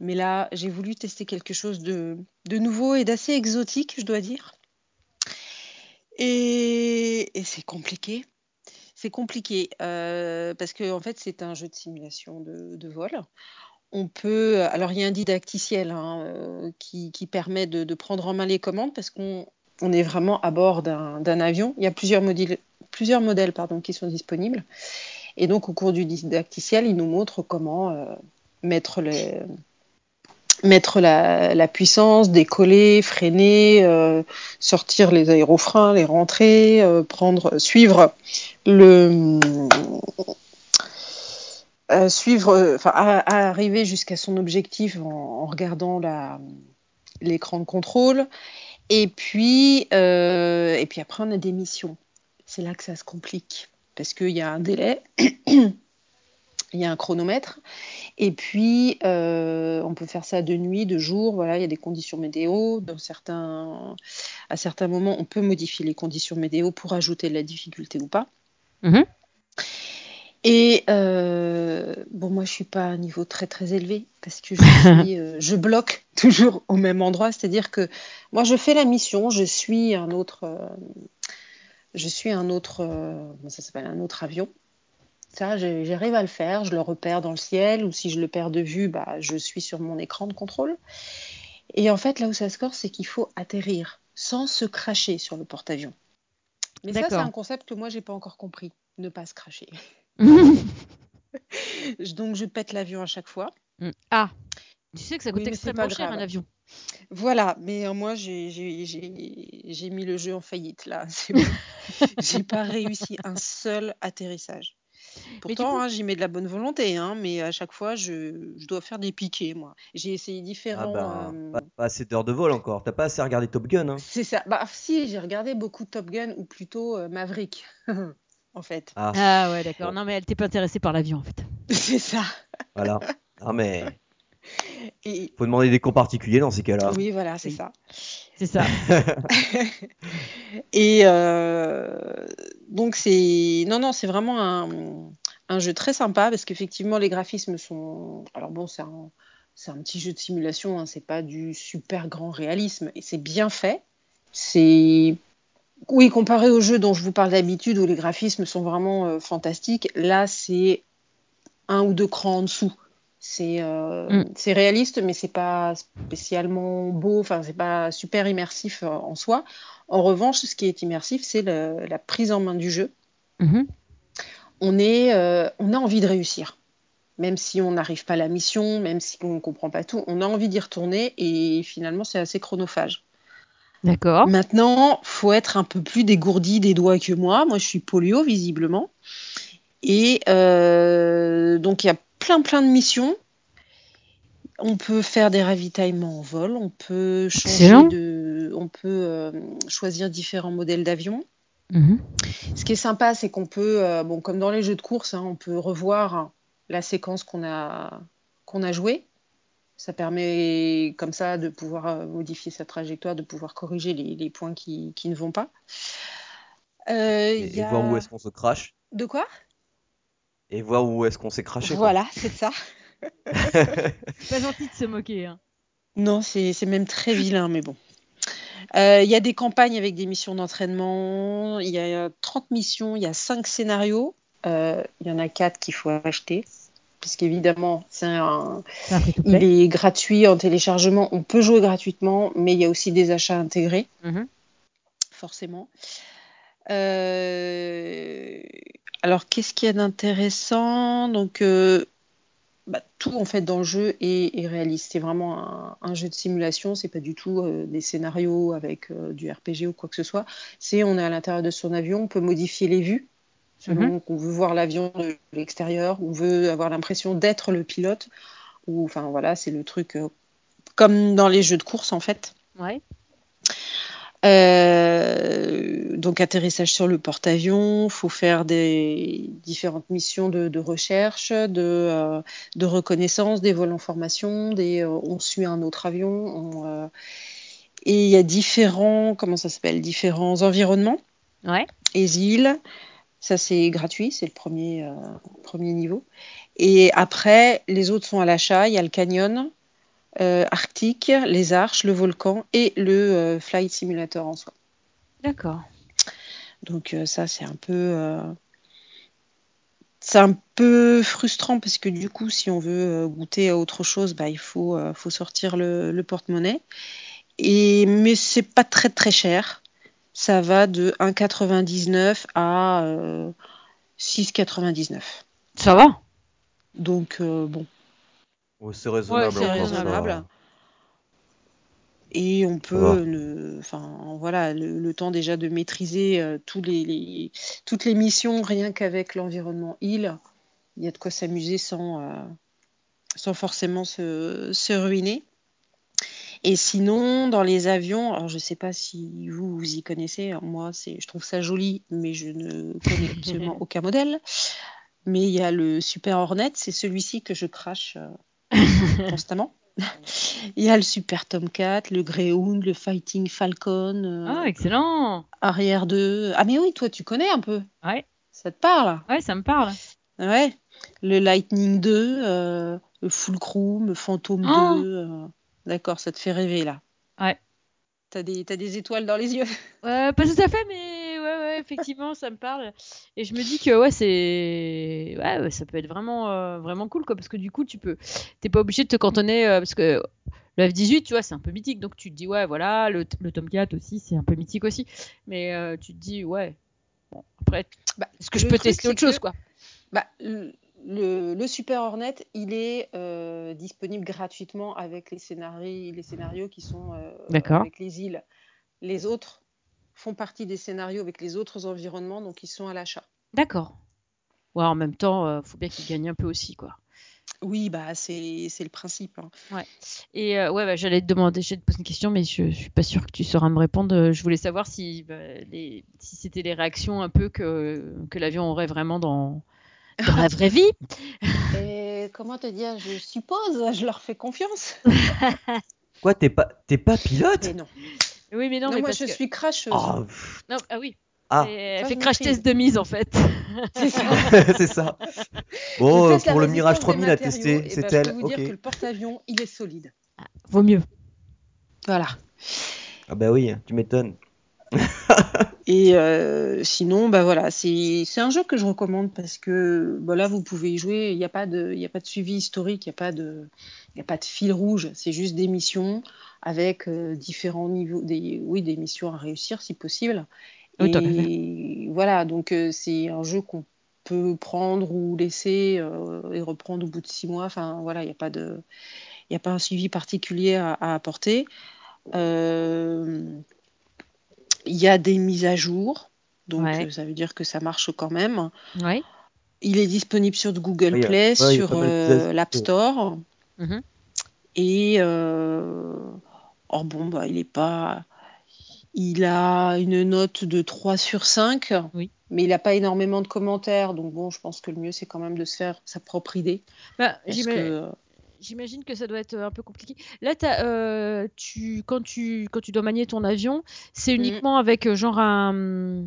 Mais là, j'ai voulu tester quelque chose de, de nouveau et d'assez exotique, je dois dire. Et, et c'est compliqué. C'est compliqué euh, parce que en fait c'est un jeu de simulation de, vol. On peut, alors il y a un didacticiel hein, euh, qui, permet de, prendre en main les commandes parce qu'on on est vraiment à bord d'un avion. Il y a plusieurs modèles, plusieurs modèles pardon, qui sont disponibles. Et donc au cours du didacticiel, il nous montre comment euh, mettre les mettre la, puissance, décoller, freiner, euh, sortir les aérofreins, les rentrer, euh, prendre, suivre le euh, suivre, enfin arriver jusqu'à son objectif en, regardant l'écran de contrôle. Et puis et puis après on a des missions. C'est là que ça se complique parce qu'il y a un délai. [CLEARS THROAT] Il y a un chronomètre. Et puis, euh, on peut faire ça de nuit, de jour. Voilà, il y a des conditions météo. Dans certains, à certains moments, on peut modifier les conditions météo pour ajouter de la difficulté ou pas. Mhm. Et euh, bon, moi, je suis pas à un niveau très très élevé parce que je, [LAUGHS] suis, euh, je bloque toujours au même endroit. C'est-à-dire que moi, je fais la mission, je suis un autre, je suis un autre, ça s'appelle, un autre avion. Ça, j'arrive à le faire. Je le repère dans le ciel ou si je le perds de vue, bah, je suis sur mon écran de contrôle. Et en fait, là où ça se corse, c'est qu'il faut atterrir sans se cracher sur le porte-avions. Mais ça, c'est un concept que moi, j'ai pas encore compris. Ne pas se cracher. [LAUGHS] Donc, je pète l'avion à chaque fois. ah, tu sais que ça coûte Oui, extrêmement cher grave. un avion. Voilà, mais euh, moi, j'ai- mis le jeu en faillite, là. [LAUGHS] Bon. [LAUGHS] J'ai pas réussi un seul atterrissage. Pourtant, coup- hein, j'y mets de la bonne volonté, hein, mais à chaque fois, je, je dois faire des piquets, moi. J'ai essayé Ah différents... ben, euh, pas, pas assez d'heures de vol encore. T'as pas assez regardé Top Gun, hein? C'est ça. Bah, si, j'ai regardé beaucoup de Top Gun, ou plutôt euh, Maverick, [LAUGHS] en fait. Ah, Ah ouais, d'accord. Non, mais elle t'est pas intéressée par l'avion en fait. [LAUGHS] C'est ça. voilà. Ah mais Et... faut demander des cours particuliers dans ces cas-là. Oui, voilà, c'est Oui. ça. C'est ça. [LAUGHS] Et euh, donc c'est non non c'est vraiment un, jeu très sympa parce qu'effectivement les graphismes sont alors bon c'est un un petit jeu de simulation hein, c'est pas du super grand réalisme et c'est bien fait c'est oui comparé aux jeux dont je vous parle d'habitude où les graphismes sont vraiment euh, fantastiques là c'est un ou deux crans en dessous c'est euh, Mm. c'est réaliste mais c'est pas spécialement beau enfin c'est pas super immersif euh, en soi en revanche, ce qui est immersif, c'est la prise en main du jeu. Mhm. On, est, euh, on a envie de réussir. Même si on n'arrive pas à la mission, même si on ne comprend pas tout, on a envie d'y retourner et finalement, c'est assez chronophage. D'accord. Maintenant, faut être un peu plus dégourdi des doigts que moi. Moi, je suis polio, visiblement. Et euh, donc, il y a plein, plein de missions. On peut faire des ravitaillements en vol, on peut changer Excellent. de, on peut euh, choisir différents modèles d'avions. Mhm. Ce qui est sympa, c'est qu'on peut, euh, bon, comme dans les jeux de course, hein, on peut revoir la séquence qu'on a, qu'on a jouée. Ça permet comme ça de pouvoir euh, modifier sa trajectoire, de pouvoir corriger les, les points qui, qui ne vont pas. Euh, Et, et voir où est-ce qu'on se crache. De quoi? Et voir où est-ce qu'on s'est craché. Voilà, c'est ça. C'est [LAUGHS] pas gentil de se moquer. hein. Non, c'est c'est même très vilain, mais bon. Euh, Il y a des campagnes avec des missions d'entraînement. Il y a 30 missions, il y a 5 scénarios. Euh, il y en a 4 qu'il faut acheter. Puisqu'évidemment, c'est un, il est gratuit en téléchargement. On peut jouer gratuitement, mais il y a aussi des achats intégrés, Mhm. forcément. Euh, alors, qu'est-ce qu'il y a d'intéressant? Donc, euh, bah, tout en fait dans le jeu est, est réaliste. C'est vraiment un, un jeu de simulation. C'est pas du tout euh, des scénarios avec euh, du RPG ou quoi que ce soit. C'est on est à l'intérieur de son avion, on peut modifier les vues selon qu'on veut voir l'avion de l'extérieur, on veut avoir l'impression d'être le pilote. Ou enfin voilà, c'est le truc euh, comme dans les jeux de course en fait. Ouais. Euh, donc atterrissage sur le porte-avions, faut faire des différentes missions de, de recherche, de, euh, de reconnaissance, des vols en formation, des, euh, on suit un autre avion, on, et il y a différents, comment ça s'appelle, différents environnements Ouais. et îles. Ça c'est gratuit, c'est le premier, premier niveau. Et après, les autres sont à l'achat. Il y a le canyon, euh, Arctique, les arches, le volcan et le euh, flight simulator en soi. D'accord. Donc euh, ça c'est un peu c'est un peu frustrant parce que du coup si on veut goûter à autre chose bah il faut euh, faut sortir le, le porte-monnaie. Et mais c'est pas très très cher. Ça va de 1,99 à euh, 6,99 Ça va? Donc euh, bon Ouais, c'est raisonnable. Ouais, c'est enfin, raisonnable. ça- et on peut ne- enfin voilà le, le temps déjà de maîtriser euh, tous les, les- toutes les missions rien qu'avec l'environnement île il y a de quoi s'amuser sans euh, sans forcément se, se ruiner et sinon dans les avions alors je sais pas si vous vous y connaissez alors moi je trouve ça joli mais je ne connais absolument [LAUGHS] aucun modèle Mais il y a le Super Hornet, c'est celui-ci que je crache euh, [LAUGHS] constamment. Il y a le Super Tomcat, le Greyhound, le Fighting Falcon. euh, Ah, excellent. Arrière 2. Ah, mais oui, toi, tu connais un peu. Ouais, Ça te parle ouais, ça me parle. Ouais. Le Lightning 2, euh, le Fulcrum, le Phantom Oh 2. euh, D'accord, ça te fait rêver là. Ouais. T'as des, t'as des étoiles dans les yeux? Euh, pas tout à fait, mais effectivement, ça me parle. Et je me dis que ouais, c'est, ouais, ouais, ça peut être vraiment, euh, vraiment cool, quoi, parce que du coup, tu peux, t'es pas obligé de te cantonner, euh, parce que le F18, tu vois, c'est un peu mythique, donc tu te dis ouais, voilà, le, le Tomcat aussi, c'est un peu mythique aussi, mais euh, tu te dis ouais, bon, après, Bah, est-ce que je le peux tester c'est autre chose, que- quoi? Bah, le, le- Super Hornet, il est euh, disponible gratuitement avec les scénarios, les scénarios qui sont euh, D'accord. avec les îles. Les autres font partie des scénarios avec les autres environnements, donc ils sont à l'achat. D'accord. Ouais, en même temps, euh, faut bien qu'il gagne un peu aussi, quoi. Oui, bah c'est c'est le principe. hein. Et euh, ouais, bah, j'allais te demander, j'allais te poser une question, mais je, je suis pas sûre que tu sauras me répondre. Euh, Je voulais savoir si, bah, les, si c'était les réactions un peu que, que l'avion aurait vraiment dans, dans la vraie vie. [LAUGHS] Et comment te dire, je suppose, je leur fais confiance. [LAUGHS] Quoi, t'es pas, t'es pas pilote? Mais non. Oui, mais non, Non, mais moi parce je que- suis cracheuse. Ah, Non, ah oui. ah, elle Ça, fait je crash test de mise en fait. [LAUGHS] C'est ça. [LAUGHS] c'est ça. Je Bon, euh, pour le Mirage des 3000 à tester, c'est ben, je elle. peux vous dire Ok. que le porte-avions, il est solide. Vaut mieux. Voilà. Ah bah oui, tu m'étonnes. [LAUGHS] Et euh, sinon, bah voilà, c'est un jeu que je recommande parce que bah là, vous pouvez y jouer. Il n'y a pas de, y a pas de suivi historique, il n'y a pas de, y a pas de fil rouge. C'est juste des missions avec euh, différents niveaux, des, oui, des missions à réussir si possible. Oui, et voilà, donc euh, c'est un jeu qu'on peut prendre ou laisser et reprendre au bout de six mois. Enfin voilà, il n'y a pas de, il n'y a pas un suivi particulier à, à apporter. Euh, Il y a des mises à jour, donc Ouais. euh, ça veut dire que ça marche quand même. Ouais. Il est disponible sur Google a- Play, ouais, sur euh, l'App Store. Mhm. Et euh, or bon, bah, il est pas. Il a une note de 3 sur 5, Oui. mais il n'a pas énormément de commentaires. Donc bon, je pense que le mieux, c'est quand même de se faire sa propre idée. Bah, Parce j'ima- que, J'imagine que ça doit être un peu compliqué. Là, euh, tu, quand, tu, quand tu dois manier ton avion, c'est Mhm. uniquement avec euh, genre un,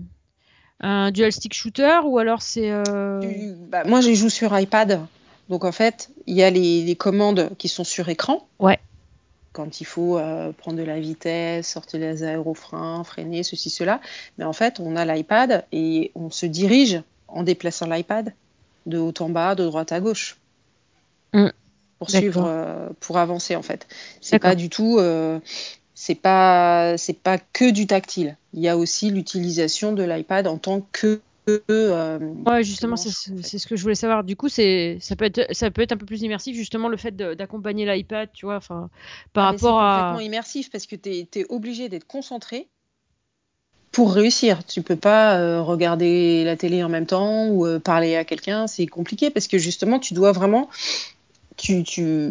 un dual stick shooter ou alors c'est. euh, bah, moi, je joue sur iPad. Donc en fait, il y a les, les commandes qui sont sur écran. Ouais. Quand il faut euh, prendre de la vitesse, sortir les aérofreins, freiner, ceci, cela. Mais en fait, on a l'iPad et on se dirige en déplaçant l'iPad de haut en bas, de droite à gauche. Mm. Pour D'accord. suivre, euh, pour avancer en fait. C'est pas du tout. euh, c'est pas, c'est pas que du tactile. Il y a aussi l'utilisation de l'iPad en tant que euh, Ouais, justement, c'est ce- en fait. c'est ce que je voulais savoir. Du coup, c'est ça peut être ça peut être un peu plus immersif justement le fait d'accompagner l'iPad, tu vois, enfin par Ah, rapport c'est à. complètement immersif parce que tu es, obligé d'être concentré pour réussir. Tu peux pas euh, regarder la télé en même temps ou euh, parler à quelqu'un, c'est compliqué parce que justement tu dois vraiment tu, tu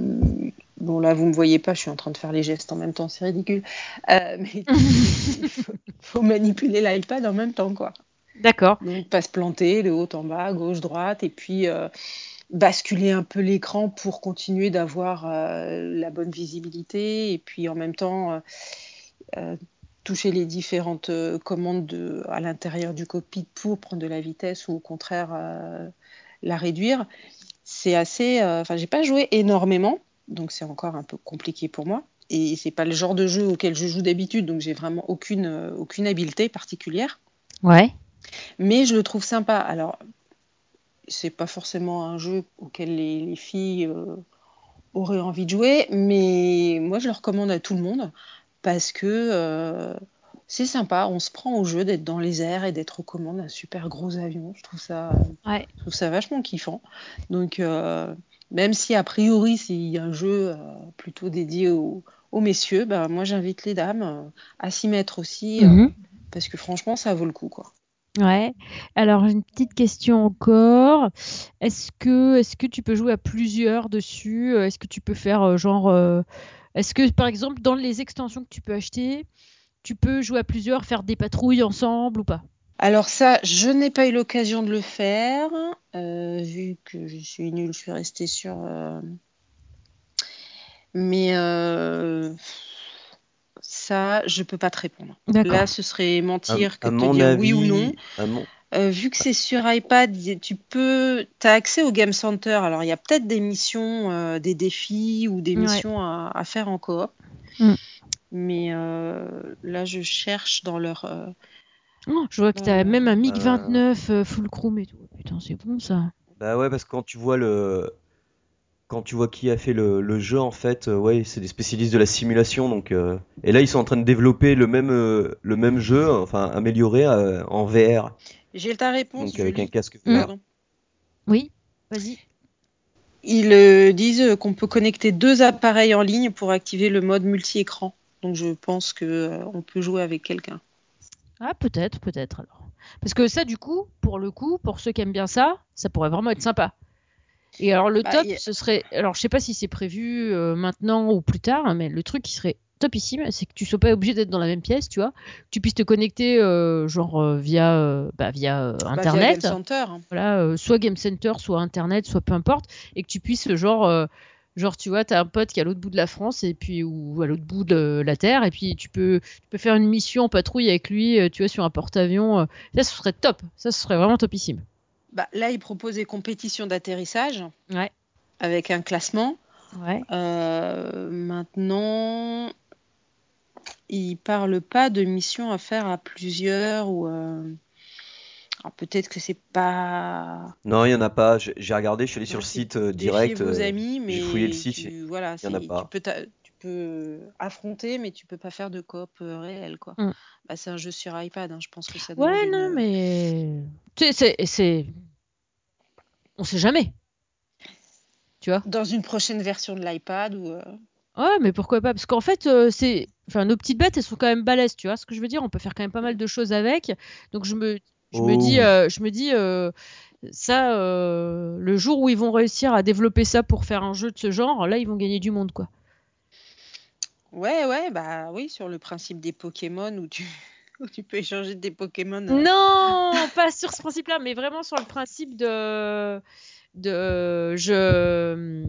bon là vous me voyez pas, je suis en train de faire les gestes en même temps, c'est ridicule. Euh, [LAUGHS] mais il [LAUGHS] faut, faut manipuler l'iPad en même temps quoi. D'accord. Donc pas se planter de haut en bas, gauche, droite, et puis euh, basculer un peu l'écran pour continuer d'avoir euh, la bonne visibilité, et puis en même temps toucher les différentes commandes de, à l'intérieur du cockpit pour prendre de la vitesse ou au contraire la réduire. C'est assez. euh, Enfin, j'ai pas joué énormément, donc c'est encore un peu compliqué pour moi. Et c'est pas le genre de jeu auquel je joue d'habitude, donc j'ai vraiment aucune, euh, aucune habileté particulière Ouais. mais je le trouve sympa. Alors, c'est pas forcément un jeu auquel les, les filles euh, auraient envie de jouer, mais moi je le recommande à tout le monde parce que euh, c'est sympa. On se prend au jeu d'être dans les airs et d'être aux commandes d'un super gros avion. Je trouve ça, Ouais. je trouve ça vachement kiffant. Donc, euh, même si a priori c'est un jeu euh, plutôt dédié aux, aux messieurs, bah, moi j'invite les dames euh, à s'y mettre aussi Mhm. parce que franchement ça vaut le coup quoi. Ouais. Alors, j'ai une petite question encore. Est-ce que, tu peux jouer à plusieurs dessus? Est-ce que tu peux faire genre, est-ce que par exemple dans les extensions que tu peux acheter, tu peux jouer à plusieurs, faire des patrouilles ensemble ou pas? Alors ça, je n'ai pas eu l'occasion de le faire. Euh, vu que je suis nulle, je suis restée sur. euh, Mais euh, ça, je peux pas te répondre. D'accord. Là, ce serait À, mentir que à de te dire avis, oui ou non. à mon- Euh, vu que c'est sur iPad, tu peux, as accès au Game Center. Alors, il y a peut-être des missions, euh, des défis ou des Ouais. missions à, à faire en coop. Mm. Mais euh, là, je cherche dans leur. euh, Oh, je vois que t'as Euh, même un MiG-29 euh, full chrome et tout. Putain, c'est bon ça. Bah ouais, parce que quand tu vois le, quand tu vois qui a fait le, le jeu, en fait, euh, ouais, c'est des spécialistes de la simulation, donc. euh, Et là, ils sont en train de développer le même, euh, le même jeu, enfin amélioré euh, en VR, J'ai ta réponse. donc avec un casque. Oui, vas-y. Ils euh, disent qu'on peut connecter deux appareils en ligne pour activer le mode multi-écran. Donc, je pense que euh, on peut jouer avec quelqu'un. Ah, peut-être, peut-être alors. Parce que ça, du coup, pour le coup, pour ceux qui aiment bien ça, ça pourrait vraiment être sympa. Et alors, le Bah, top, a- ce serait. Alors, je sais pas si c'est prévu euh, maintenant ou plus tard, hein, mais le truc qui serait topissime, c'est que tu sois pas obligé d'être dans la même pièce, tu vois. Que tu puisses te connecter, euh, genre, euh, via, euh, bah, via euh, Bah, via Internet. Game Center. hein. voilà, soit Game Center, soit Internet, soit peu importe, et que tu puisses, genre, genre tu vois, t'as un pote qui est à l'autre bout de la France, et puis, ou à l'autre bout de la Terre, et puis tu peux, tu peux faire une mission en patrouille avec lui, tu vois, sur un porte-avions. ça, ce serait top. Ça, ce serait vraiment topissime. Bah, là, ils proposent des compétitions d'atterrissage Ouais. avec un classement. Ouais. Euh, maintenant, ils parlent pas de missions à faire à plusieurs ou. euh, alors peut-être que c'est pas. Non, il y en a pas. J'ai regardé, je suis allé sur le c'est site euh, direct. vos euh, amis, mais j'ai fouillé le site, tu, voilà, y en a pas. tu peux, affronter, mais tu peux pas faire de coop euh, réel, quoi. Mm. Bah, c'est un jeu sur iPad, hein, je pense que ça Ouais, une- non, mais. Tu sais, c'est- c'est. On sait jamais. Tu vois? Dans une prochaine version de l'iPad ou. euh, Ouais, mais pourquoi pas? Parce qu'en fait, euh, c'est, enfin, nos petites bêtes, elles sont quand même balèzes, tu vois ce que je veux dire? On peut faire quand même pas mal de choses avec. Donc je me, je me Oh dis, oui. euh, je me dis, euh, ça, euh, le jour où ils vont réussir à développer ça pour faire un jeu de ce genre, là, ils vont gagner du monde, quoi. Ouais, ouais, bah oui, sur le principe des Pokémon où tu, [LAUGHS] où tu peux échanger des Pokémon. euh, Non, pas sur ce principe-là, mais vraiment sur le principe de, de, je,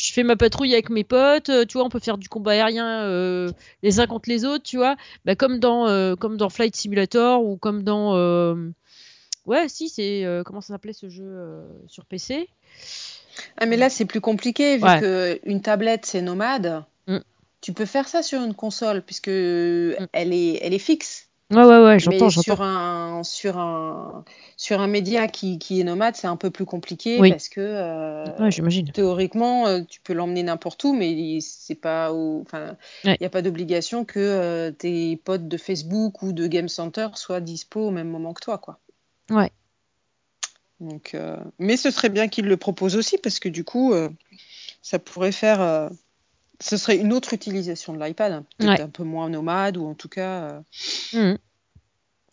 je fais ma patrouille avec mes potes, euh, tu vois, on peut faire du combat aérien euh, les uns contre les autres, tu vois, bah, comme dans, euh, comme dans Flight Simulator ou comme dans, euh, ouais, si, c'est, comment ça s'appelait ce jeu sur PC Ah, mais là, c'est plus compliqué, vu Ouais. que une tablette, c'est nomade. Mm. Tu peux faire ça sur une console, puisque elle, est, elle est fixe. Ouais, ouais, ouais, j'entends, Mais j'entends. sur un, sur un, sur un média qui, qui est nomade, c'est un peu plus compliqué Oui. parce que euh, Ouais, j'imagine. théoriquement, euh, tu peux l'emmener n'importe où, mais il- c'est pas, enfin, il Ouais. n'y a pas d'obligation que euh, tes potes de Facebook ou de Game Center soient dispo au même moment que toi, quoi. Ouais. Donc, euh, mais ce serait bien qu'ils le proposent aussi parce que du coup, ça pourrait faire, ce serait une autre utilisation de l'iPad, hein, Ouais. un peu moins nomade ou en tout cas. euh.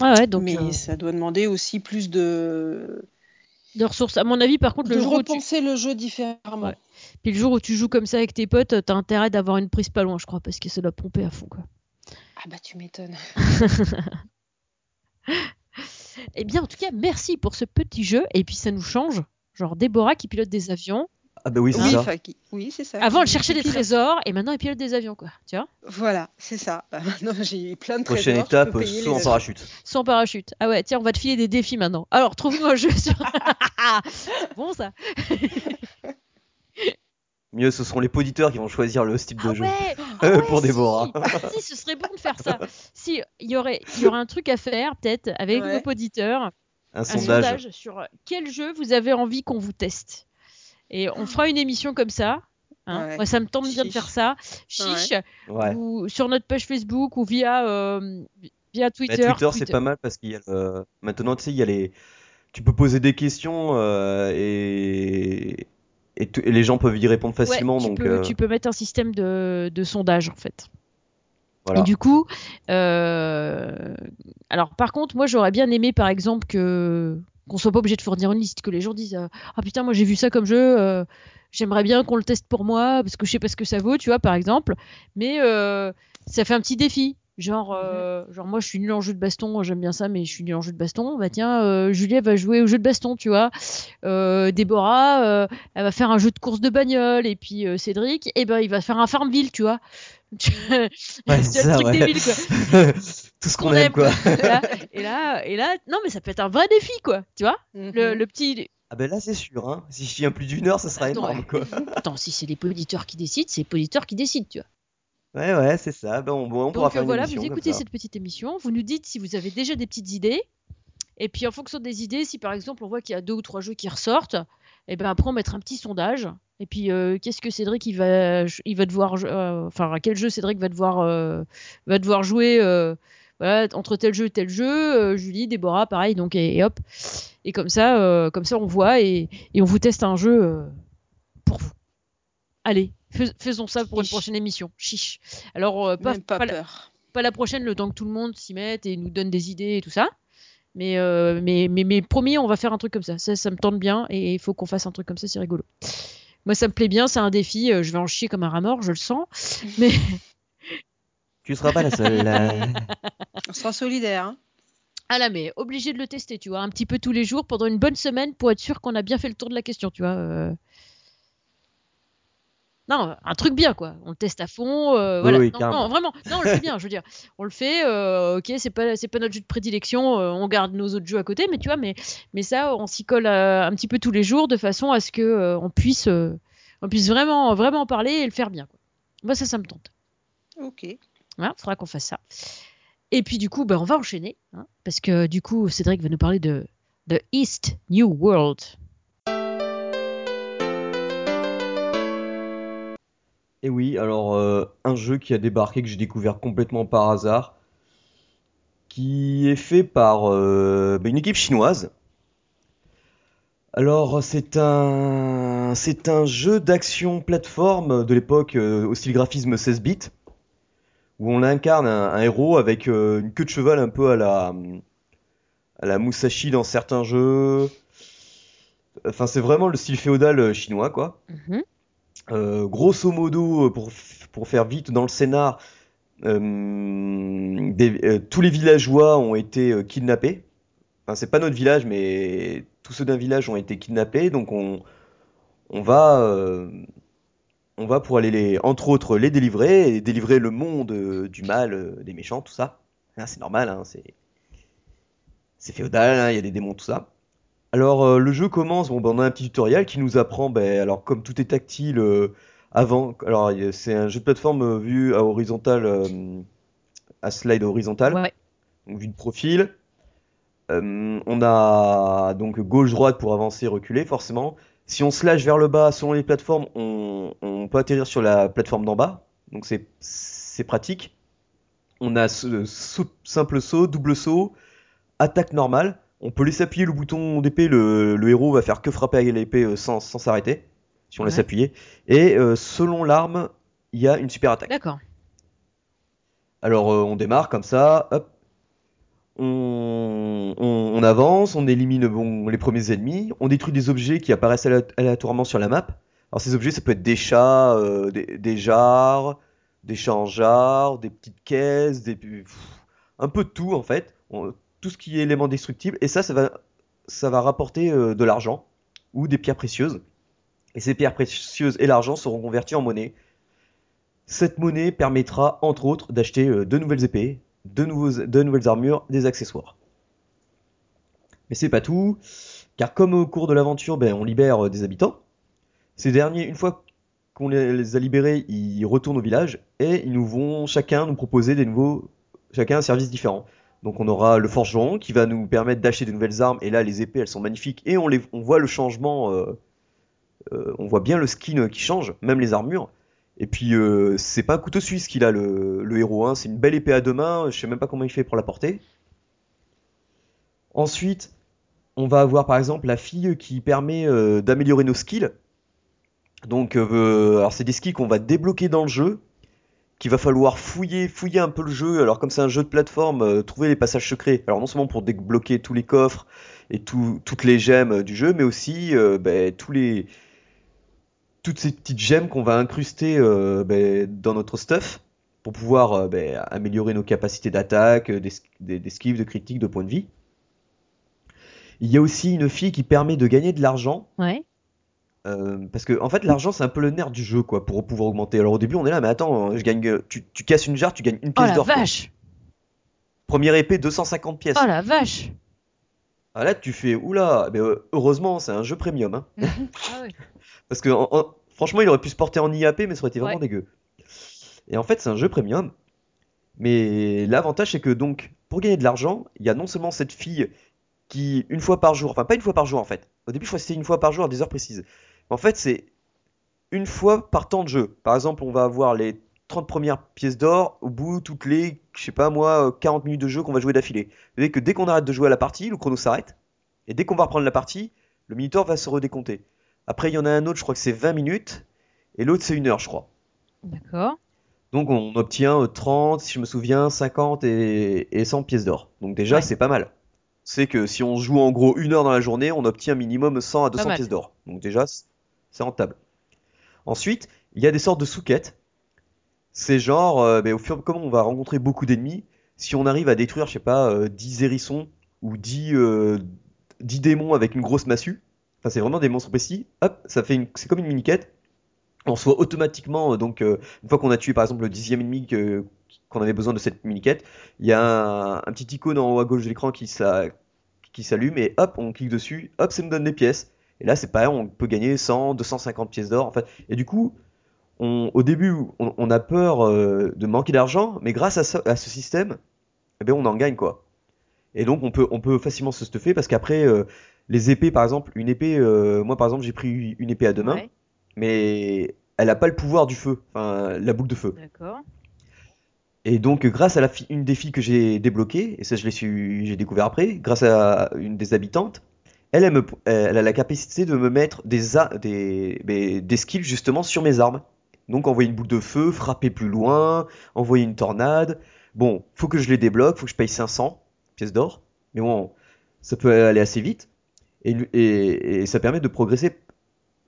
Ouais, ouais, donc mais euh, ça doit demander aussi plus de, de ressources. À mon avis, par contre, le de jour où tu, repenser le jeu différemment. Ouais. Puis le jour où tu joues comme ça avec tes potes, t'as intérêt d'avoir une prise pas loin, je crois, parce que ça doit pomper à fond, quoi. Ah bah tu m'étonnes. [LAUGHS] Eh bien, en tout cas, merci pour ce petit jeu. Et puis, ça nous change. Genre Déborah qui pilote des avions. Ah bah oui, c'est Oui, ça. oui, c'est ça. Avant, elle cherchait des pilote. trésors et maintenant, elle pilote des avions, quoi. Tu vois Voilà, c'est ça. Bah, maintenant, [LAUGHS] j'ai plein de Prochaine trésors, je étape, les parachute. Sans parachute. Ah ouais, tiens, on va te filer des défis maintenant. Alors, trouve-nous un jeu sur. [LAUGHS] bon, ça. Ah [LAUGHS] Mieux, ce seront les auditeurs qui vont choisir le style de Ah jeu. ouais, ah ouais, Pour. Déborah. Si, ce serait bon de faire ça. Si, il y aurait, il y aurait un truc à faire, peut-être, avec Ouais. nos auditeurs. Un un sondage. sondage sur quel jeu vous avez envie qu'on vous teste? Et on fera une émission comme ça. hein. Ouais. Moi, ça me tente bien de faire ça. Chiche, Ouais. ou sur notre page Facebook ou via, euh, via Twitter. Twitter, c'est pas mal parce qu'il y a le- maintenant, tu sais, il y a les. Tu peux poser des questions euh, et... Et, les gens peuvent y répondre Ouais, facilement. tu, donc, peux, euh, tu peux mettre un système de, de sondage en fait. voilà. Et du coup, euh, alors par contre, moi j'aurais bien aimé par exemple que qu'on soit pas obligé de fournir une liste, que les gens disent euh, ah putain moi j'ai vu ça comme jeu, euh, j'aimerais bien qu'on le teste pour moi parce que je sais pas ce que ça vaut, tu vois par exemple. Mais euh, ça fait un petit défi. Genre, euh, genre moi je suis nul en jeu de baston, j'aime bien ça, mais je suis nul en jeu de baston. Bah tiens, Juliette va jouer au jeu de baston, tu vois. Déborah, elle va faire un jeu de course de bagnole, et puis Cédric, eh ben il va faire un Farmville, tu vois. [LAUGHS] Ouais, c'est le ça, truc ouais. débile, quoi. [LAUGHS] Tout ce qu'on aime, quoi. et, là, [LAUGHS] et là, et là, non mais ça peut être un vrai défi, quoi. Tu vois, Mhm. le, le petit. Ah ben là, c'est sûr, hein. Si je tiens plus d'une heure, ça sera Attends, énorme, quoi. Attends, si c'est les auditeurs qui décident, c'est les auditeurs qui décident, tu vois. Ouais, ouais, c'est ça. Ben, on, on pourra Donc faire une voilà, émission vous écoutez cette petite émission, vous nous dites si vous avez déjà des petites idées, et puis en fonction des idées, si par exemple on voit qu'il y a deux ou trois jeux qui ressortent, et ben après on mettra un petit sondage. Et puis euh, qu'est-ce que Cédric il va, il va devoir, euh, enfin à quel jeu Cédric va devoir, euh, va devoir jouer, voilà, entre tel jeu et tel jeu. Julie, Déborah, pareil, donc et, et hop. Et comme ça, comme ça on voit et, et on vous teste un jeu pour vous. Allez, fais- faisons ça pour une prochaine émission. Chiche. Alors pas, Même pas pas la- peur. pas la prochaine, le temps que tout le monde s'y mette et nous donne des idées et tout ça. Mais, mais, mais, mais promis, on va faire un truc comme ça. Ça, ça me tente bien et il faut qu'on fasse un truc comme ça, c'est rigolo. Moi, ça me plaît bien, c'est un défi. euh, Je vais en chier comme un rat mort, je le sens. [LAUGHS] Mais Tu seras pas la seule. là. On sera solidaires. Hein. ah là, mais obligé de le tester, tu vois, un petit peu tous les jours pendant une bonne semaine pour être sûr qu'on a bien fait le tour de la question, tu vois. euh. Non, un truc bien, quoi. On le teste à fond. euh, voilà. oui, non, vraiment. Non, on le fait bien, je veux dire. On le fait, euh, ok, c'est pas, c'est pas notre jeu de prédilection, euh, on garde nos autres jeux à côté, mais tu vois, mais, mais ça, on s'y colle euh, un petit peu tous les jours de façon à ce que euh, on puisse, euh, on puisse vraiment, vraiment en parler et le faire bien, quoi. Moi, ça, ça me tente. Ok. Voilà, faudra qu'on fasse ça. Et puis du coup, ben, on va enchaîner, hein, parce que du coup, Cédric va nous parler de The East New World. Et oui, alors euh, un jeu qui a débarqué que j'ai découvert complètement par hasard, qui est fait par euh, bah, une équipe chinoise. Alors c'est un jeu d'action plateforme de l'époque euh, au style graphisme 16 bits où on incarne un, héros avec une queue de cheval un peu à la à la Musashi dans certains jeux. Enfin c'est vraiment le style féodal chinois quoi. Mhm. Euh, grosso modo, euh, pour, pour faire vite dans le scénar, euh, des- euh, tous les villageois ont été euh, kidnappés. Enfin, c'est pas notre village, mais tous ceux d'un village ont été kidnappés. Donc on, on va, euh, on va pour aller les, entre autres, les délivrer et délivrer le monde euh, du mal, euh, des méchants, tout ça. Hein, c'est normal, hein, c'est, c'est féodal, hein, il y a des démons, tout ça. Alors euh, le jeu commence, bon, ben, on a un petit tutoriel qui nous apprend, ben, alors comme tout est tactile, euh, avant, alors y c'est un jeu de plateforme euh, vu à horizontale, euh, à slide horizontal, Ouais. donc vue de profil. Euh, on a donc gauche-droite pour avancer, reculer, forcément. Si on slash vers le bas, selon les plateformes, on, on peut atterrir sur la plateforme d'en bas, donc c'est c'est pratique. On a ce, saut- simple saut, double saut, attaque normale. On peut laisser appuyer le bouton d'épée, le, le héros va faire que frapper avec l'épée euh, sans sans s'arrêter, si on laisse appuyer. Et euh, selon l'arme, il y a une super attaque. D'accord. Alors euh, on démarre comme ça, hop. On, on- on avance, on élimine bon, les premiers ennemis, on détruit des objets qui apparaissent alé- aléatoirement sur la map. Alors ces objets, ça peut être des chats, euh, des, des jarres, des chats en jarre, des petites caisses, des, pff, un peu de tout en fait. On- tout ce qui est élément destructible. Et ça, ça va, ça va rapporter euh, de l'argent ou des pierres précieuses. Et ces pierres précieuses et l'argent seront convertis en monnaie. Cette monnaie permettra, entre autres, d'acheter euh, de nouvelles épées, de, nouvelles armures, des accessoires. Mais c'est pas tout, car comme au cours de l'aventure, ben, on libère euh, des habitants, ces derniers, une fois qu'on les, les a libérés, ils retournent au village et ils nous vont chacun nous proposer des nouveaux, chacun un service différent. Donc on aura le forgeron qui va nous permettre d'acheter de nouvelles armes et là les épées elles sont magnifiques et on, les, on voit le changement, euh, euh, on voit bien le skin qui change, même les armures. Et puis euh, c'est pas couteau suisse qu'il a le, héros, hein. c'est une belle épée à deux mains, je sais même pas comment il fait pour la porter. Ensuite, on va avoir par exemple la fille qui permet euh, d'améliorer nos skills. Donc, euh, alors c'est des skills qu'on va débloquer dans le jeu, qu'il va falloir fouiller, fouiller un peu le jeu. Alors comme c'est un jeu de plateforme, euh, trouver les passages secrets. Alors non seulement pour débloquer tous les coffres et tout- toutes les gemmes euh, du jeu, mais aussi euh, ben, tous les toutes ces petites gemmes qu'on va incruster euh, ben, dans notre stuff pour pouvoir ben, améliorer nos capacités d'attaque, euh, d'es- d'esquive, de critique, de points de vie. Il y a aussi une fille qui permet de gagner de l'argent. Euh, parce que en fait l'argent c'est un peu le nerf du jeu quoi pour pouvoir augmenter. Alors au début on est là mais attends je gagne euh, tu, tu casses une jarre tu gagnes une Oh pièce la d'or. quoi. vache Première épée 250 pièces. Oh la vache Ah là tu fais oula mais euh, heureusement c'est un jeu premium hein. Ah ouais. [LAUGHS] Parce que en- en- franchement il aurait pu se porter en IAP mais ça aurait été vraiment Ouais. dégueu. Et en fait c'est un jeu premium. Mais l'avantage c'est que donc pour gagner de l'argent il y a non seulement cette fille qui une fois par jour enfin pas une fois par jour en fait. Au début je crois que c'était une fois par jour à des heures précises. En fait c'est une fois par temps de jeu. Par exemple, on va avoir les 30 premières pièces d'or au bout toutes les, je sais pas moi, euh, 40 minutes de jeu qu'on va jouer d'affilée. Vous savez que dès qu'on arrête de jouer à la partie, le chrono s'arrête. Et dès qu'on va reprendre la partie, le minuteur va se redécompter. Après, il y en a un autre, je crois que c'est 20 minutes. Et l'autre, c'est une heure, je crois. D'accord. Donc on obtient euh, 30, si je me souviens, 50 et, et 100 pièces d'or. Donc déjà, Ouais. c'est pas mal. C'est que si on joue en gros une heure dans la journée, on obtient minimum 100 à 200 mal. pièces d'or. Donc déjà, c'est rentable. Ensuite, il y a des sortes de sous-quêtes. C'est genre, euh, ben, au fur et comme on va rencontrer beaucoup d'ennemis, si on arrive à détruire, je sais pas, euh, 10 hérissons ou 10, euh, 10 démons avec une grosse massue, enfin c'est vraiment des monstres précis, hop, ça fait une, c'est comme une mini-quête. On reçoit automatiquement, euh, donc une fois qu'on a tué par exemple le dixième ennemi qu'on avait besoin de cette mini-quête, il y a un, petit icône en haut à gauche de l'écran qui, qui s'allume et hop, on clique dessus, hop, ça nous donne des pièces. Et là, c'est pareil, on peut gagner 100, 250 pièces d'or. En fait. Et du coup, on, au début, on, on a peur euh, de manquer d'argent, mais grâce à ce, à ce système, eh ben, on en gagne quoi. Et donc, on peut, on peut facilement se stuffer parce qu'après, euh, les épées, par exemple, une épée, euh, moi par exemple, j'ai pris une épée à deux mains, Ouais. mais elle n'a pas le pouvoir du feu, enfin la boucle de feu. D'accord. Et donc, grâce à la une des filles que j'ai débloquées, et ça je l'ai su, j'ai découvert après, grâce à une des habitantes, elle, elle, me- elle a la capacité de me mettre des, a- des, des, des skills justement sur mes armes. Donc, envoyer une boule de feu, frapper plus loin, envoyer une tornade. Bon, faut que je les débloque, faut que je paye 500 pièces d'or. Mais bon, ça peut aller assez vite. Et, et, et ça permet de progresser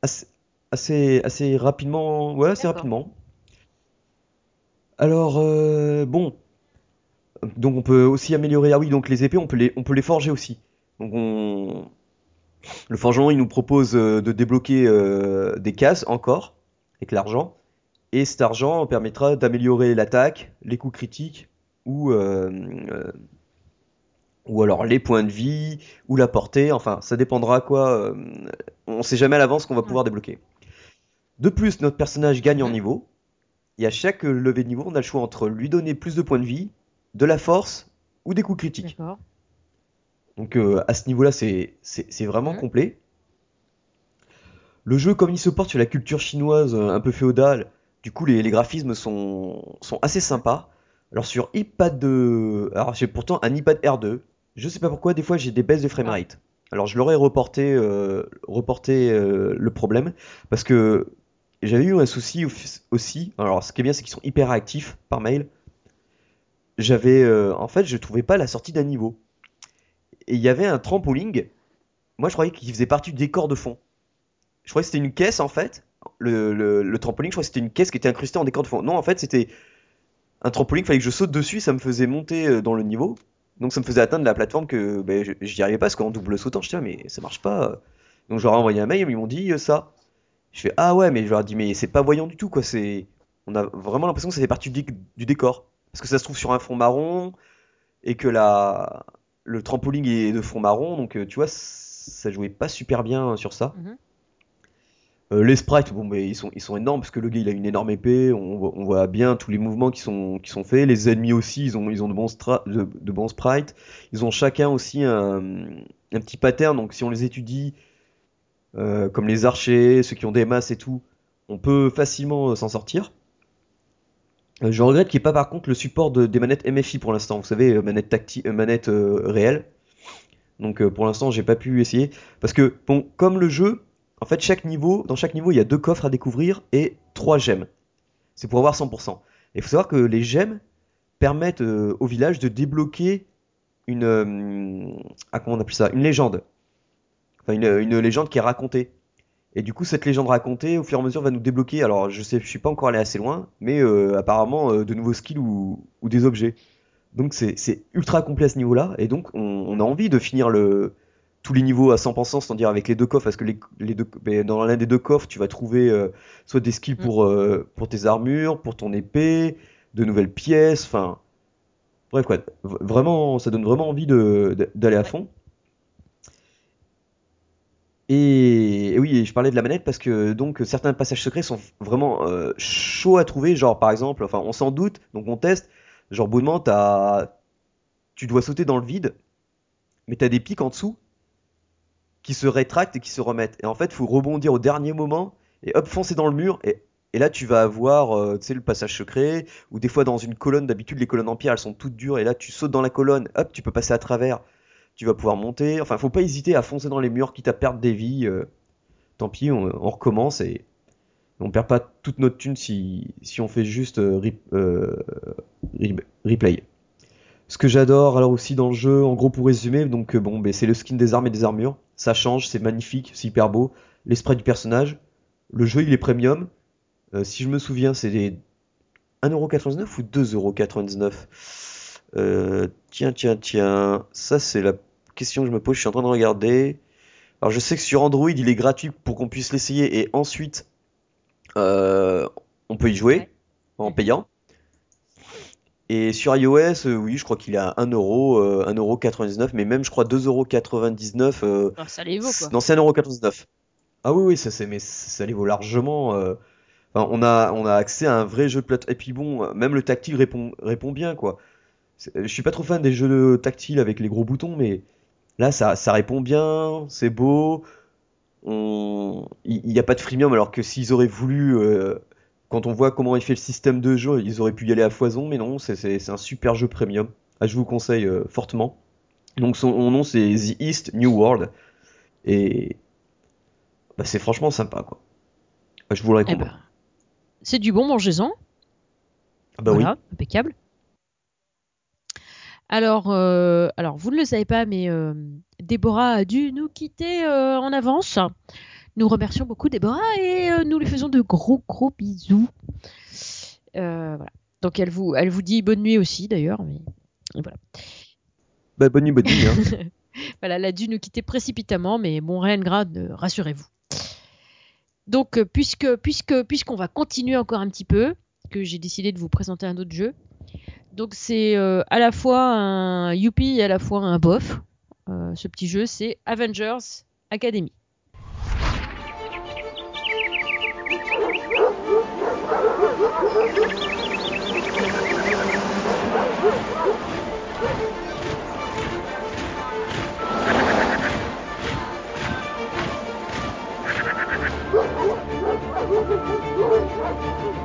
assez, assez, assez rapidement. Ouais, assez rapidement. Alors, euh, bon. Donc on peut aussi améliorer. Ah oui, donc les épées, on peut les, on peut les forger aussi. Donc on... Le forgeron, il nous propose euh, de débloquer euh, des cases encore, avec l'argent. Et cet argent permettra d'améliorer l'attaque, les coups critiques, ou, euh, ou alors les points de vie, ou la portée. Enfin, ça dépendra quoi. on sait jamais à l'avance qu'on va pouvoir débloquer. De plus, notre personnage gagne en niveau. Et à chaque levée de niveau, on a le choix entre lui donner plus de points de vie, de la force ou des coups critiques. Donc euh, à ce niveau-là, c'est vraiment complet. Le jeu, comme il se porte sur la culture chinoise euh, un peu féodale, du coup les, les graphismes sont, sont assez sympas. Alors sur iPad de... Alors j'ai pourtant un iPad R2. Je sais pas pourquoi, des fois j'ai des baisses de framerate. Alors je leur ai reporté, euh, reporté euh, le problème parce que j'avais eu un souci au- aussi. Alors ce qui est bien, c'est qu'ils sont hyper réactifs par mail. J'avais, euh, en fait, je trouvais pas la sortie d'un niveau. Et il y avait un trampoline. Moi, je croyais qu'il faisait partie du décor de fond. Je croyais que c'était une caisse en fait. Le, trampoline, je croyais que c'était une caisse qui était incrustée en décor de fond. Non, en fait, c'était un trampoline. Il fallait que je saute dessus. Ça me faisait monter euh, dans le niveau. Donc, ça me faisait atteindre la plateforme que ben, j'y arrivais pas parce qu'en double sautant, je disais, mais ça marche pas. Donc, je leur ai envoyé un mail. Ils m'ont dit euh, ça. Je fais ah ouais, mais je leur ai dit, mais c'est pas voyant du tout quoi. C'est, on a vraiment l'impression que ça fait partie du décor. Parce que ça se trouve sur un fond marron et que la, le trampoline est de fond marron, donc euh, tu vois, ça jouait pas super bien sur ça. Mhm. Euh, les sprites, bon, mais ils sont, ils sont énormes parce que le gars il a une énorme épée, on, voit- on voit bien tous les mouvements qui sont, qui sont faits. Les ennemis aussi, ils ont, ils ont de, bons stra- de, de bons sprites. Ils ont chacun aussi un, un petit pattern, donc si on les étudie, euh, comme les archers, ceux qui ont des masses et tout, on peut facilement euh, s'en sortir. Euh, Je regrette qu'il n'y ait pas par contre le support de- des manettes MFI pour l'instant. Vous savez, manette tacti euh, manette réelle. Donc euh, pour l'instant, j'ai pas pu essayer parce que bon, comme le jeu, en fait, chaque niveau, dans chaque niveau, il y a deux coffres à découvrir et trois gemmes. C'est pour avoir 100%. Et il faut savoir que les gemmes permettent euh, au village de débloquer une, ah, comment on appelle ça, une légende. Enfin, une légende qui est racontée. Et du coup, cette légende racontée, au fur et à mesure, va nous débloquer. Alors, je sais, je suis pas encore allé assez loin, mais euh, apparemment euh, de nouveaux skills ou, ou des objets. Donc, c'est ultra complet à ce niveau-là. Et donc, on, on a envie de finir le tous les niveaux à 100%, c'est-à-dire avec les deux coffres, parce que les, les deux, ben, dans l'un des deux coffres, tu vas trouver euh, soit des skills Mm. pour pour tes armures, pour ton épée, de nouvelles pièces. Enfin, bref quoi. Vraiment, ça donne vraiment envie de de- d'aller à fond. Et, oui, je parlais de la manette parce que donc certains passages secrets sont vraiment euh, chauds à trouver. Genre par exemple, enfin on s'en doute, donc on teste. Genre bout tu dois sauter dans le vide, mais t'as des pics en dessous qui se rétractent et qui se remettent. Et en fait, faut rebondir au dernier moment et hop foncer dans le mur. Et, là, tu vas avoir, euh, le passage secret ou des fois dans une colonne. D'habitude, les colonnes en pierre, elles sont toutes dures. Et là, tu sautes dans la colonne, hop, tu peux passer à travers. Tu vas pouvoir monter. Enfin, faut pas hésiter à foncer dans les murs, quitte à perdre des vies. euh, tant pis, on, recommence et on perd pas toute notre thune si, si on fait juste euh, rip- euh, re- replay. Ce que j'adore alors aussi dans le jeu, en gros pour résumer, donc bon, ben, c'est le skin des armes et des armures. Ça change, c'est magnifique, c'est hyper beau. Les sprites du personnage. Le jeu il est premium. Si je me souviens, c'est des 1,99€ ou 2,99€. Euh, tiens, tiens, tiens. Ça c'est la question que je me pose, je suis en train de regarder. Alors je sais que sur Android il est gratuit pour qu'on puisse l'essayer et ensuite euh, on peut y jouer Ouais. en payant. Et sur iOS, euh, oui, je crois qu'il est à 1€, euh, 1,99€, mais même je crois 2,99€. Euh, Alors, ça les vaut, quoi. non, c'est 1,99€. Ah oui, oui, ça, c'est, mais ça les vaut largement. euh, Enfin, on a, on a accès à un vrai jeu de plateau. Et puis bon, euh, même le tactile répond, répond bien, quoi. Je suis pas trop fan des jeux tactiles avec les gros boutons, mais là, ça, ça répond bien, c'est beau. On... Il n'y a pas de freemium, alors que s'ils auraient voulu, euh, quand on voit comment il fait le système de jeu, ils auraient pu y aller à foison, mais non, c'est un super jeu premium. Ah, je vous conseille euh, fortement. Donc son nom c'est The East New World, et bah, c'est franchement sympa, quoi. Ah, Je vous le Eh recommande. ben, c'est du bon, mangez-en. Ah bah oui. impeccable. Alors, euh, alors, vous ne le savez pas, mais euh, Déborah a dû nous quitter euh, en avance. Nous remercions beaucoup Déborah et nous lui faisons de gros gros bisous. Voilà. Donc elle vous, elle vous dit bonne nuit aussi d'ailleurs. Mais voilà. Bah, bonne nuit, bonne nuit. hein. [LAUGHS] Voilà, elle a dû nous quitter précipitamment, mais bon, rien de grave, rassurez-vous. Donc, puisque, puisque, puisqu'on va continuer encore un petit peu, que j'ai décidé de vous présenter un autre jeu. Donc, c'est euh, à la fois un youpi et à la fois un bof. Euh, ce petit jeu, c'est Avengers Academy. [LAUGHS]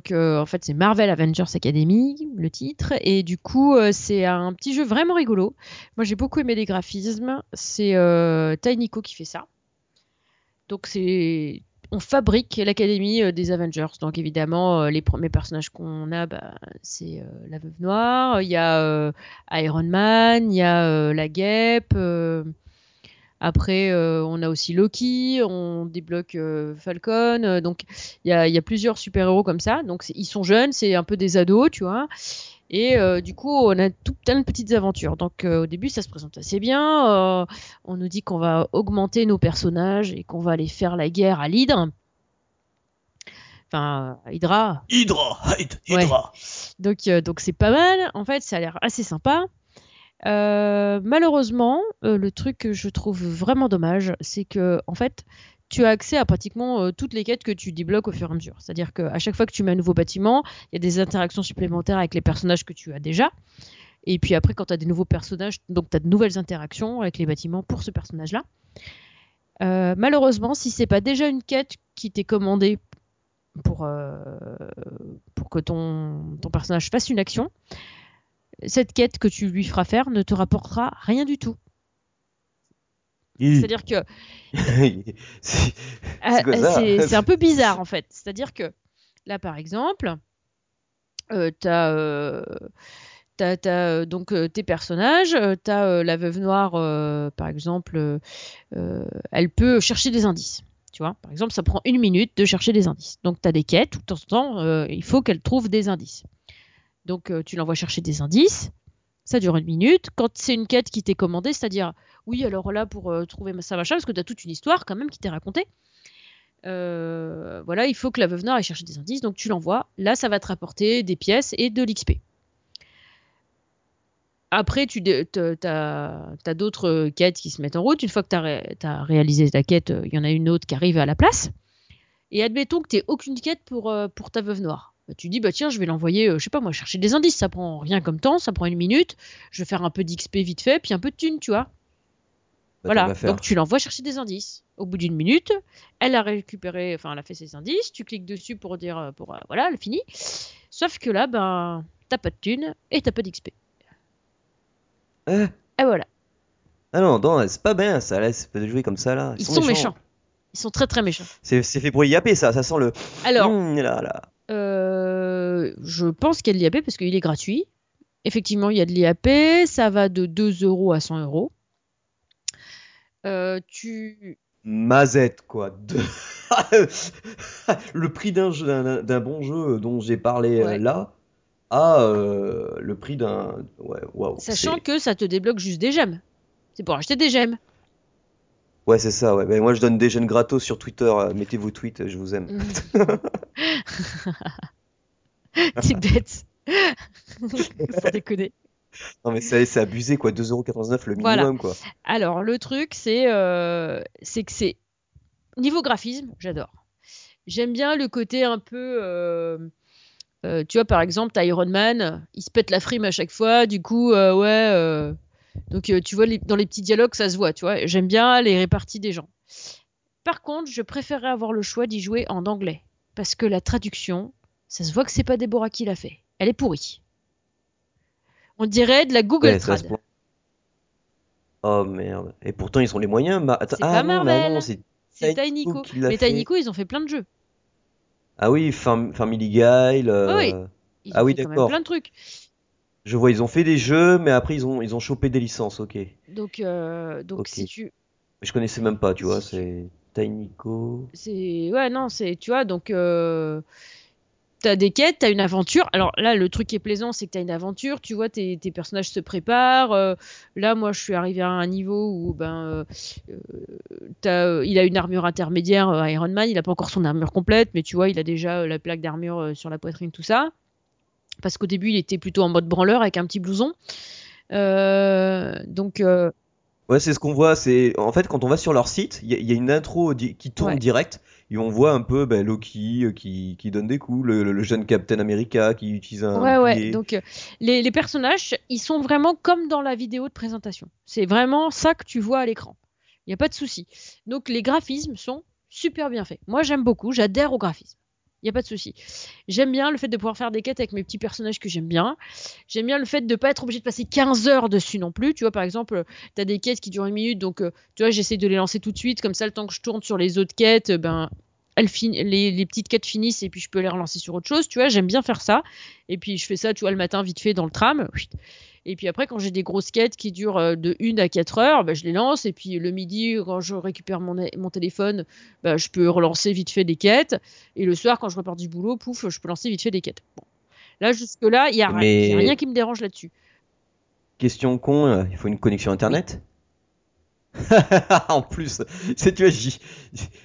Donc euh, en fait c'est Marvel Avengers Academy le titre et du coup euh, c'est un petit jeu vraiment rigolo. Moi j'ai beaucoup aimé les graphismes. C'est euh, Tinyco qui fait ça. Donc c'est on fabrique l'académie des Avengers. Donc évidemment les premiers personnages qu'on a bah, c'est la Veuve Noire, il y a Iron Man, il y a la Guêpe. Après, euh, on a aussi Loki, on débloque euh, Falcon. euh, donc, il y a, il y a plusieurs super-héros comme ça. Donc, ils sont jeunes, c'est un peu des ados, tu vois. Et euh, du coup, on a tout plein de petites aventures. Donc, euh, au début, ça se présente assez bien. euh, on nous dit qu'on va augmenter nos personnages et qu'on va aller faire la guerre à l'Hydre. Enfin, à Hydra, Hydra, Ouais. Hydra. donc, donc c'est pas mal. En fait, ça a l'air assez sympa. Euh, malheureusement, euh, le truc que je trouve vraiment dommage, c'est que en fait, tu as accès à pratiquement euh, toutes les quêtes que tu débloques au fur et à mesure. C'est-à-dire qu'à chaque fois que tu mets un nouveau bâtiment, il y a des interactions supplémentaires avec les personnages que tu as déjà. Et puis après, quand tu as des nouveaux personnages, donc tu as de nouvelles interactions avec les bâtiments pour ce personnage-là. Malheureusement, si c'est pas déjà une quête qui t'est commandée pour, que ton personnage fasse une action, cette quête que tu lui feras faire ne te rapportera rien du tout. C'est-à-dire que [LAUGHS] c'est Ah, c'est un peu [LAUGHS] bizarre en fait. C'est-à-dire que là, par exemple, euh, t'as euh, t'as- t'as, euh, donc euh, tes personnages, t'as la veuve noire, par exemple, elle peut chercher des indices. Tu vois, par exemple, ça prend une minute de chercher des indices. Donc, tu as des quêtes, tout le temps, euh, il faut qu'elle trouve des indices. Donc, euh, tu l'envoies chercher des indices. Ça dure une minute. Quand c'est une quête qui t'est commandée, c'est-à-dire, oui, alors là, pour euh, trouver ça, machin, parce que tu as toute une histoire quand même qui t'est racontée. Euh, voilà, il faut que la veuve noire aille chercher des indices, donc tu l'envoies. Là, ça va te rapporter des pièces et de l'XP. Après, tu as, d'autres quêtes qui se mettent en route. Une fois que tu as, réalisé ta quête, il y en a une autre qui arrive à la place. Et admettons que tu aucune quête pour ta veuve noire. Bah, tu dis, bah tiens, je vais l'envoyer, euh, je sais pas moi, chercher des indices. Ça prend rien comme temps, ça prend une minute. Je vais faire un peu d'XP vite fait, puis un peu de thune, tu vois. Bah, voilà, donc tu l'envoies chercher des indices. Au bout d'une minute, elle a récupéré, enfin, elle a fait ses indices. Tu cliques dessus pour dire, euh, pour, euh, voilà, elle finit. Sauf que là, ben, t'as pas de thune et t'as pas d'XP. Ah, Et voilà. ah non, non, c'est pas bien ça, laisse pas de jouer comme ça là. Ils sont méchants. Ils sont très très méchants. C'est c'est fait pour YAP ça, ça sent le. Alors, Mmh, là, là. Euh, je pense qu'il y a de l'IAP parce qu'il est gratuit. Effectivement, il y a de l'IAP. Ça va de 2 euros à 100 euros. Euh, tu... Mazette quoi. De- [LAUGHS] le prix d'un jeu- d'un d'un bon jeu dont j'ai parlé euh, Ouais. là à euh, le prix d'un. Ouais. Sachant que ça te débloque juste des gemmes. C'est pour acheter des gemmes. Ouais, c'est ça, ouais. Ben, moi je donne des jeunes gratos sur Twitter. euh, Mettez vos tweets, je vous aime. [LAUGHS] T'es bête. [LAUGHS] Sans déconner. Non, mais c'est c'est abusé quoi. 2,99€ le minimum Voilà. quoi. Alors, le truc, c'est euh, c'est que c'est. Niveau graphisme, j'adore. J'aime bien le côté un peu. euh, euh, tu vois, par exemple, t'as Iron Man, il se pète la frime à chaque fois, du coup, ouais. Donc, euh, tu vois, les- dans les petits dialogues, ça se voit, tu vois. J'aime bien les réparties des gens. Par contre, je préférerais avoir le choix d'y jouer en anglais. Parce que la traduction, ça se voit que c'est pas Déborah qui l'a fait. Elle est pourrie. On dirait de la Google Ouais, Trad. Oh merde. Et pourtant ils ont les moyens. Ma... Attends, C'est ah pas non, Marvel. non, c'est C'est Tiny Mais. Tiny ils ont fait plein de jeux. Ah oui, Fam- Family Guy. euh, Oui, Ils Ah ont oui, d'accord. plein de trucs. Je vois, ils ont fait des jeux, mais après ils ont ils ont chopé des licences. Ok. Donc, euh, donc si tu, Je connaissais même pas, tu vois. Si tu- C'est c'est, ouais, non, c'est, tu vois, donc, euh, t'as des quêtes, t'as une aventure. Alors là, le truc qui est plaisant, c'est que t'as une aventure. Tu vois, tes, tes personnages se préparent. euh, là, moi, je suis arrivé à un niveau où, ben, euh, il a une armure intermédiaire, Iron Man. Il a pas encore son armure complète, mais tu vois, il a déjà la plaque d'armure sur la poitrine, tout ça. Parce qu'au début, il était plutôt en mode branleur avec un petit blouson. Euh, donc, euh, Ouais, c'est ce qu'on voit. C'est en fait quand on va sur leur site, il y, a- il y a une intro di- qui tourne Ouais. direct et on voit un peu ben, Loki euh, qui, qui donne des coups, le, le jeune Captain America qui utilise un Ouais, ouais. Donc, les, les personnages, ils sont vraiment comme dans la vidéo de présentation. C'est vraiment ça que tu vois à l'écran. Il n'y a pas de souci. Donc, les graphismes sont super bien faits. Moi, j'aime beaucoup. J'adhère aux graphismes. Il n'y a pas de souci. J'aime bien le fait de pouvoir faire des quêtes avec mes petits personnages que j'aime bien. J'aime bien le fait de ne pas être obligé de passer 15 heures dessus non plus. Tu vois, par exemple, tu as des quêtes qui durent une minute. Donc, euh, tu vois, j'essaie de les lancer tout de suite. Comme ça, le temps que je tourne sur les autres quêtes, ben, les petites quêtes finissent et puis je peux les relancer sur autre chose. Tu vois, j'aime bien faire ça. Et puis je fais ça, tu vois, le matin vite fait dans le tram. Et puis après, quand j'ai des grosses quêtes qui durent euh, de 1 à 4 heures, bah, je les lance. Et puis le midi, quand je récupère mon, mon téléphone, bah, je peux relancer vite fait des quêtes. Et le soir, quand je repars du boulot, pouf, je peux lancer vite fait des quêtes. Bon. Là, jusque-là, il n'y a, Mais- y a rien qui me dérange là-dessus. Question con, euh, il faut une connexion internet. [LAUGHS] en plus, c'est tu vois,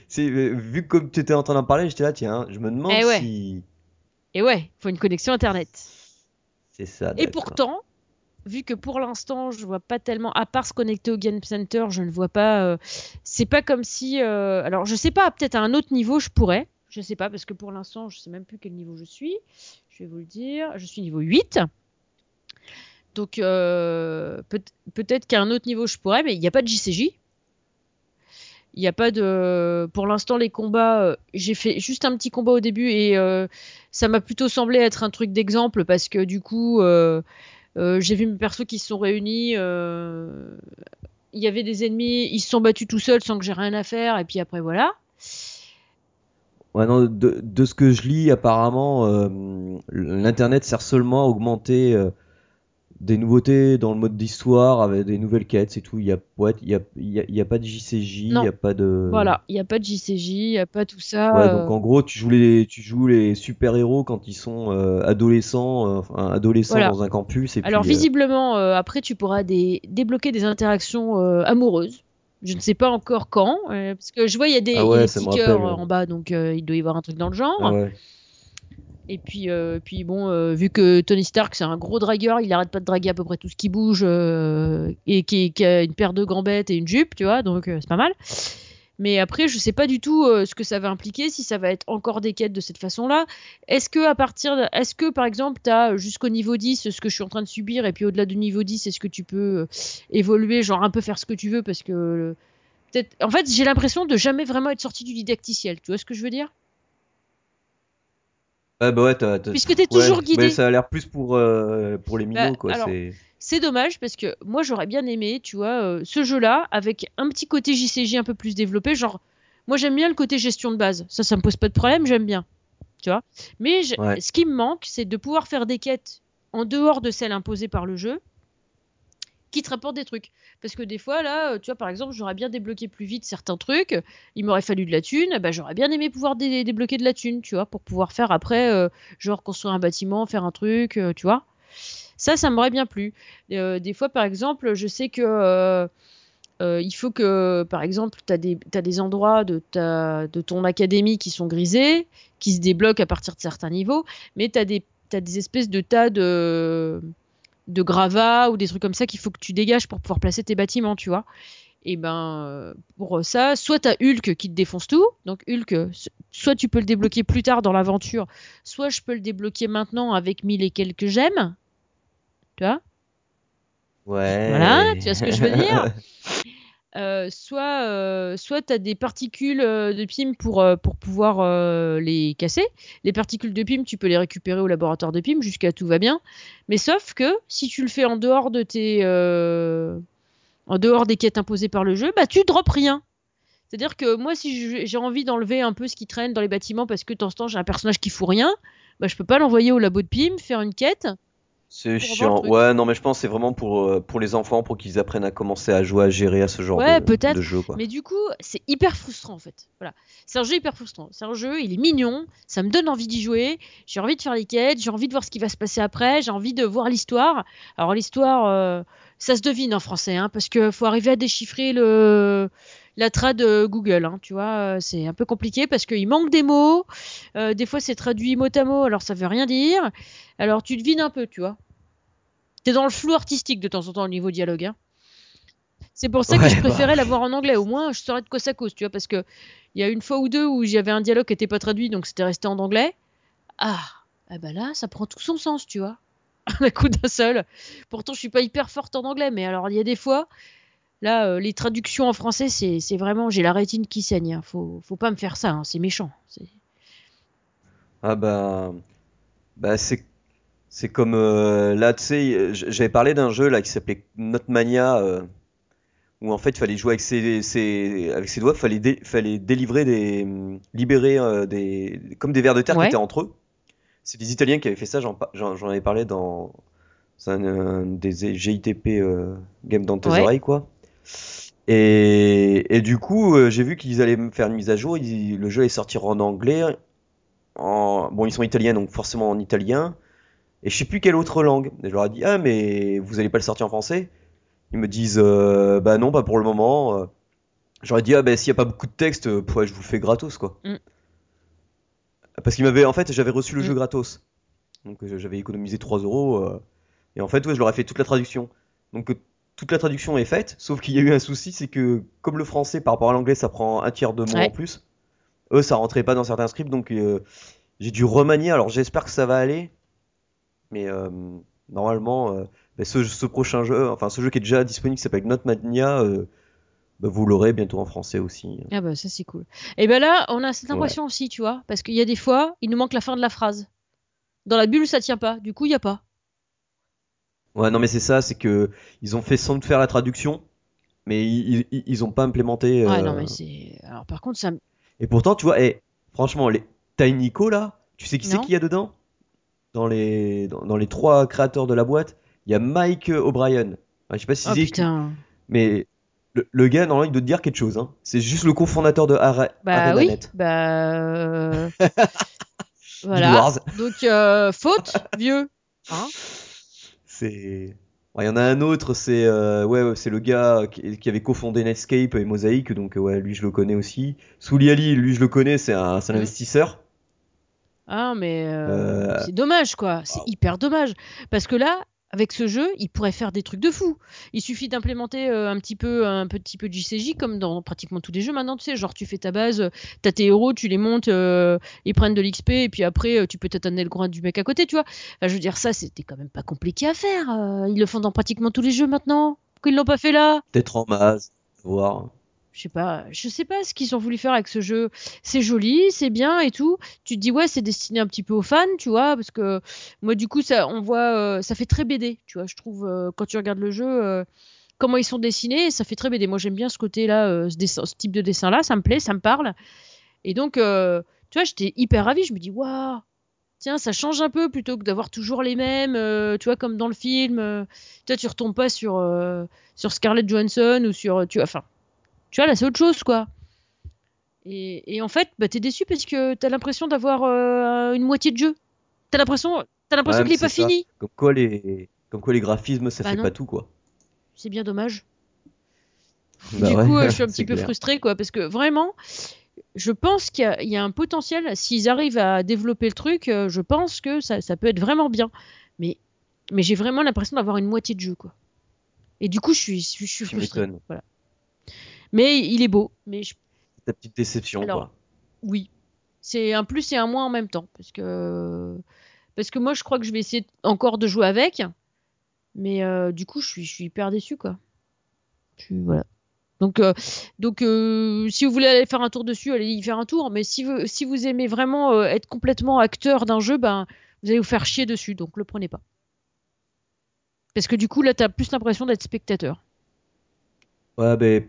c'est euh, vu que comme tu étais en train d'en parler, j'étais là, tiens, je me demande Eh ouais. si Et ouais, il faut une connexion Internet. c'est ça. Et pourtant, vu que pour l'instant, je vois pas tellement, à part se connecter au Game Center, je ne vois pas. euh, c'est pas comme si. euh, alors, je sais pas, peut-être à un autre niveau, je pourrais. Je sais pas, parce que pour l'instant, je sais même plus quel niveau je suis. Je vais vous le dire. Je suis niveau 8. Donc, euh, peut- peut-être qu'à un autre niveau, je pourrais, mais il n'y a pas de JCJ. Il n'y a pas de. Pour l'instant, les combats, j'ai fait juste un petit combat au début et ça m'a plutôt semblé être un truc d'exemple parce que du coup, j'ai vu mes persos qui se sont réunis. Il y avait des ennemis, ils se sont battus tout seuls sans que j'ai rien à faire et puis après voilà. Non, de, de, ce que je lis, apparemment, l'internet sert seulement à augmenter des nouveautés dans le mode d'histoire avec des nouvelles quêtes c'est tout. Il y a ouais, il y a, il y a, pas de JCJ il y a pas de voilà il y a pas de JCJ il y a pas tout ça ouais donc euh. en gros tu joues les tu joues les super héros quand ils sont euh, adolescents euh, enfin adolescents dans un campus et alors visiblement après tu pourras des, débloquer des interactions amoureuses. Je ne sais pas encore quand parce que je vois il y a des, ah petits cœurs en bas donc il doit y avoir un truc dans le genre. Ah ouais. Et puis, euh, puis bon, euh, vu que Tony Stark c'est un gros dragueur, il arrête pas de draguer à peu près tout ce qui bouge euh, et qui, a une paire de gambettes et une jupe, tu vois, donc c'est pas mal. Mais après, je sais pas du tout ce que ça va impliquer, si ça va être encore des quêtes de cette façon-là. Est-ce que à partir, est-ce que par exemple, tu as jusqu'au niveau 10 ce que je suis en train de subir et puis au-delà du niveau 10, est-ce que tu peux évoluer, genre un peu faire ce que tu veux parce que en fait, j'ai l'impression de jamais vraiment être sorti du didacticiel. Tu vois ce que je veux dire? Ouais, bah ouais, t'as, Puisque t'es toujours guidé. Mais ça a l'air plus pour, euh, pour les minots, bah, quoi. c'est... dommage parce que moi j'aurais bien aimé, tu vois, euh, ce jeu-là avec un petit côté JCJ un peu plus développé. Genre, moi j'aime bien le côté gestion de base. Ça, ça me pose pas de problème, j'aime bien. Tu vois. Mais ce qui me manque, c'est de pouvoir faire des quêtes en dehors de celles imposées par le jeu qui te rapportent des trucs. Parce que des fois, là, euh, tu vois, par exemple, j'aurais bien débloqué plus vite certains trucs, il m'aurait fallu de la thune, bah, j'aurais bien aimé pouvoir débloquer de la thune, tu vois, pour pouvoir faire après, euh, genre construire un bâtiment, faire un truc, euh, tu vois. Ça, ça m'aurait bien plu. des fois, par exemple, je sais que. il faut que, par exemple, tu as des, as des endroits de, ta, de ton académie qui sont grisés, qui se débloquent à partir de certains niveaux, mais tu as as des espèces de tas de, de gravats ou des trucs comme ça qu'il faut que tu dégages pour pouvoir placer tes bâtiments, tu vois. Et ben euh, pour ça, soit t'as Hulk qui te défonce tout, donc Hulk, soit tu peux le débloquer plus tard dans l'aventure, soit je peux le débloquer maintenant avec mille et quelques gemmes, tu vois. Ouais. Voilà, tu vois ce que je veux dire. [LAUGHS] Euh, soit euh, soit tu as des particules euh, de PIM pour, pour pouvoir les casser. Les particules de PIM, tu peux les récupérer au laboratoire de PIM, jusqu'à tout va bien. Mais sauf que si tu le fais en dehors de tes en dehors des quêtes imposées par le jeu, bah tu drops rien. C'est-à-dire que moi, si j'ai envie d'enlever un peu ce qui traîne dans les bâtiments parce que de temps temps j'ai un personnage qui fout rien, bah je peux pas l'envoyer au labo de PIM, faire une quête, c'est chiant. Ouais, non, mais je pense que c'est vraiment pour, euh, pour les enfants, pour qu'ils apprennent à commencer à jouer, à gérer à ce genre de, de, jeu. Quoi. Mais du coup, c'est hyper frustrant en fait. Voilà. C'est un jeu hyper frustrant. C'est un jeu, il est mignon, ça me donne envie d'y jouer. J'ai envie de faire les quêtes, j'ai envie de voir ce qui va se passer après, j'ai envie de voir l'histoire. Alors, l'histoire, euh, ça se devine en français, hein, parce qu'il faut arriver à déchiffrer le la trad Google, hein, tu vois, c'est un peu compliqué parce qu'il manque des mots, euh, des fois c'est traduit mot à mot, alors ça veut rien dire, alors tu devines un peu, tu vois. T'es dans le flou artistique de temps en temps au niveau dialogue. Hein. C'est pour ça que je préférais l'avoir en anglais. Au moins, je saurais de quoi ça cause, tu vois, parce que il y a une fois ou deux où j'avais un dialogue qui n'était pas traduit, donc c'était resté en anglais. Ah, ben là, ça prend tout son sens, tu vois. [LAUGHS] Un coup d'un seul. Pourtant, je suis pas hyper forte en anglais, mais alors il y a des fois, là, euh, les traductions en français, c'est vraiment, j'ai la rétine qui saigne. Hein. Faut, faut pas me faire ça, hein. c'est méchant. Ah bah, bah c'est c'est comme euh, là, tu sais, j'avais parlé d'un jeu là qui s'appelait Notmania, euh, où en fait il fallait jouer avec ses, avec ses doigts, il fallait, fallait délivrer des, libérer euh, des, comme des vers de terre qui étaient entre eux. C'est des Italiens qui avaient fait ça, j'en avais parlé dans un, des GITP Game dans tes oreilles quoi. Et, et du coup, j'ai vu qu'ils allaient me faire une mise à jour. le jeu est sorti en anglais. En, bon, ils sont italiens, donc forcément en italien et je sais plus quelle autre langue. Et je leur ai dit ah mais vous allez pas le sortir en français? Ils me disent euh, bah non pas pour le moment. Euh. J'aurais dit ah ben s'il y a pas beaucoup de texte, euh, je vous le fais gratos quoi. Mm. Parce qu'ils m'avaient en fait j'avais reçu le mm. jeu gratos, donc j'avais économisé 3 euros et en fait ouais je leur ai fait toute la traduction. Donc toute la traduction est faite, sauf qu'il y a eu un souci, c'est que comme le français par rapport à l'anglais ça prend un tiers de mots en plus, eux ça rentrait pas dans certains scripts donc j'ai dû remanier. Alors j'espère que ça va aller. Mais euh, normalement, euh, bah, ce, prochain jeu, enfin ce jeu qui est déjà disponible, qui s'appelle Notmania, euh, bah, vous l'aurez bientôt en français aussi. Ah bah ça c'est cool. Et ben là, on a cette impression aussi, tu vois, parce qu'il y a des fois, il nous manque la fin de la phrase. Dans la bulle, ça tient pas. Du coup, il y a pas. Ouais, non mais c'est ça, c'est que ils ont fait sans faire la traduction, mais ils, ils, ils ont pas implémenté. Ouais, non euh, mais c'est. Alors par contre, ça. Et pourtant, tu vois, eh, franchement, les Tiny Co là, tu sais qui c'est qu'il y a dedans? Dans les, dans, dans les trois créateurs de la boîte, il y a Mike O'Brien. Ouais, je sais pas si Oh putain. mais le, le gars, normalement, il doit te dire quelque chose. Hein. C'est juste le cofondateur de Are Bah oui. Bah. euh, [LAUGHS] voilà. Donc euh, faute, vieux. Hein C'est. Ouais, Il y en a un autre, c'est euh, ouais, c'est le gars qui, qui avait cofondé Netscape et Mosaic, donc ouais, lui je le connais aussi. Souliali, lui je le connais, c'est un, c'est un Mm. investisseur. Ah mais euh, Euh, c'est dommage quoi. C'est hyper dommage parce que là. Avec ce jeu, il pourrait faire des trucs de fou. Il suffit d'implémenter euh, un petit peu un petit peu de JCJ comme dans pratiquement tous les jeux maintenant, tu sais, genre tu fais ta base, t'as tes héros, tu les montes, euh, ils prennent de l'XP et puis après tu peux t'atteindre le groin du mec à côté, tu vois. Enfin, je veux dire ça, c'était quand même pas compliqué à faire. ils le font dans pratiquement tous les jeux maintenant. Pourquoi ils l'ont pas fait là? Peut-être en masse, voir. Je sais pas, je sais pas ce qu'ils ont voulu faire avec ce jeu. C'est joli, c'est bien et tout. Tu te dis ouais, c'est destiné un petit peu aux fans, tu vois, parce que moi du coup ça, on voit, euh, ça fait très BD, tu vois. Je trouve euh, quand tu regardes le jeu, euh, comment ils sont dessinés, ça fait très BD. Moi j'aime bien ce côté-là, ce, type de dessin-là, ça me plaît, ça me parle. Et donc, tu vois, j'étais hyper ravie. Je me dis waouh. Tiens, ça change un peu plutôt que d'avoir toujours les mêmes, tu vois, comme dans le film. tu vois, tu retombes pas sur, sur Scarlett Johansson ou sur, tu vois, enfin, tu vois, là, c'est autre chose, quoi. Et, et en fait, bah, t'es déçu parce que t'as l'impression d'avoir euh, une moitié de jeu. T'as l'impression, t'as l'impression Ouais, qu'il est pas ça. fini. Comme quoi les, comme quoi les graphismes, ça Bah fait non. pas tout quoi. C'est bien dommage. Bah du ouais, coup, euh, je [LAUGHS] suis un petit peu clair. frustrée, quoi, parce que vraiment, je pense qu'il y, a- il y a un potentiel. S'ils arrivent à développer le truc, euh, je pense que ça, ça peut être vraiment bien. Mais, mais j'ai vraiment l'impression d'avoir une moitié de jeu, quoi. Et du coup, je suis, je je suis. Voilà. Mais il est beau. Mais je- Ta petite déception Alors, quoi. oui, c'est un plus et un moins en même temps, parce que parce que moi, je crois que je vais essayer encore de jouer avec, mais euh, du coup, je suis, je suis hyper déçu, quoi. Voilà. Donc, euh, donc euh, si vous voulez aller faire un tour dessus, allez y faire un tour. Mais si vous, si vous aimez vraiment euh, être complètement acteur d'un jeu, ben, vous allez vous faire chier dessus. Donc, le prenez pas. Parce que du coup, là, t'as plus l'impression d'être spectateur. Ouais, ben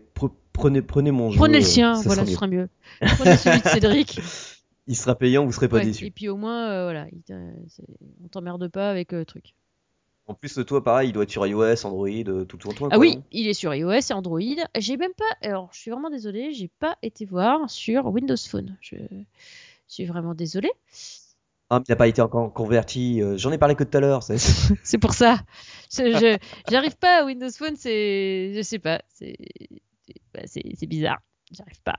prenez, prenez mon jeu. Prenez le euh, sien, ça voilà, ce sera mieux. [LAUGHS] Prenez celui de Cédric. Il sera payant, vous serez pas Ouais, déçu. Et puis au moins, euh, voilà, il on t'emmerde pas avec euh, le truc. En plus, toi, pareil, il doit être sur iOS, Android, euh, tout tout toi. Ah quoi, oui, non il est sur iOS et Android. J'ai même pas. Alors, je suis vraiment désolée, j'ai pas été voir sur Windows Phone. Je suis vraiment désolée. Ah, mais il n'a pas été encore converti. euh, J'en ai parlé que tout à l'heure. c'est- [LAUGHS] pour ça. J'arrive pas à Windows Phone, c'est. Je sais pas. C'est c'est- bah, c'est- bizarre. J'arrive pas.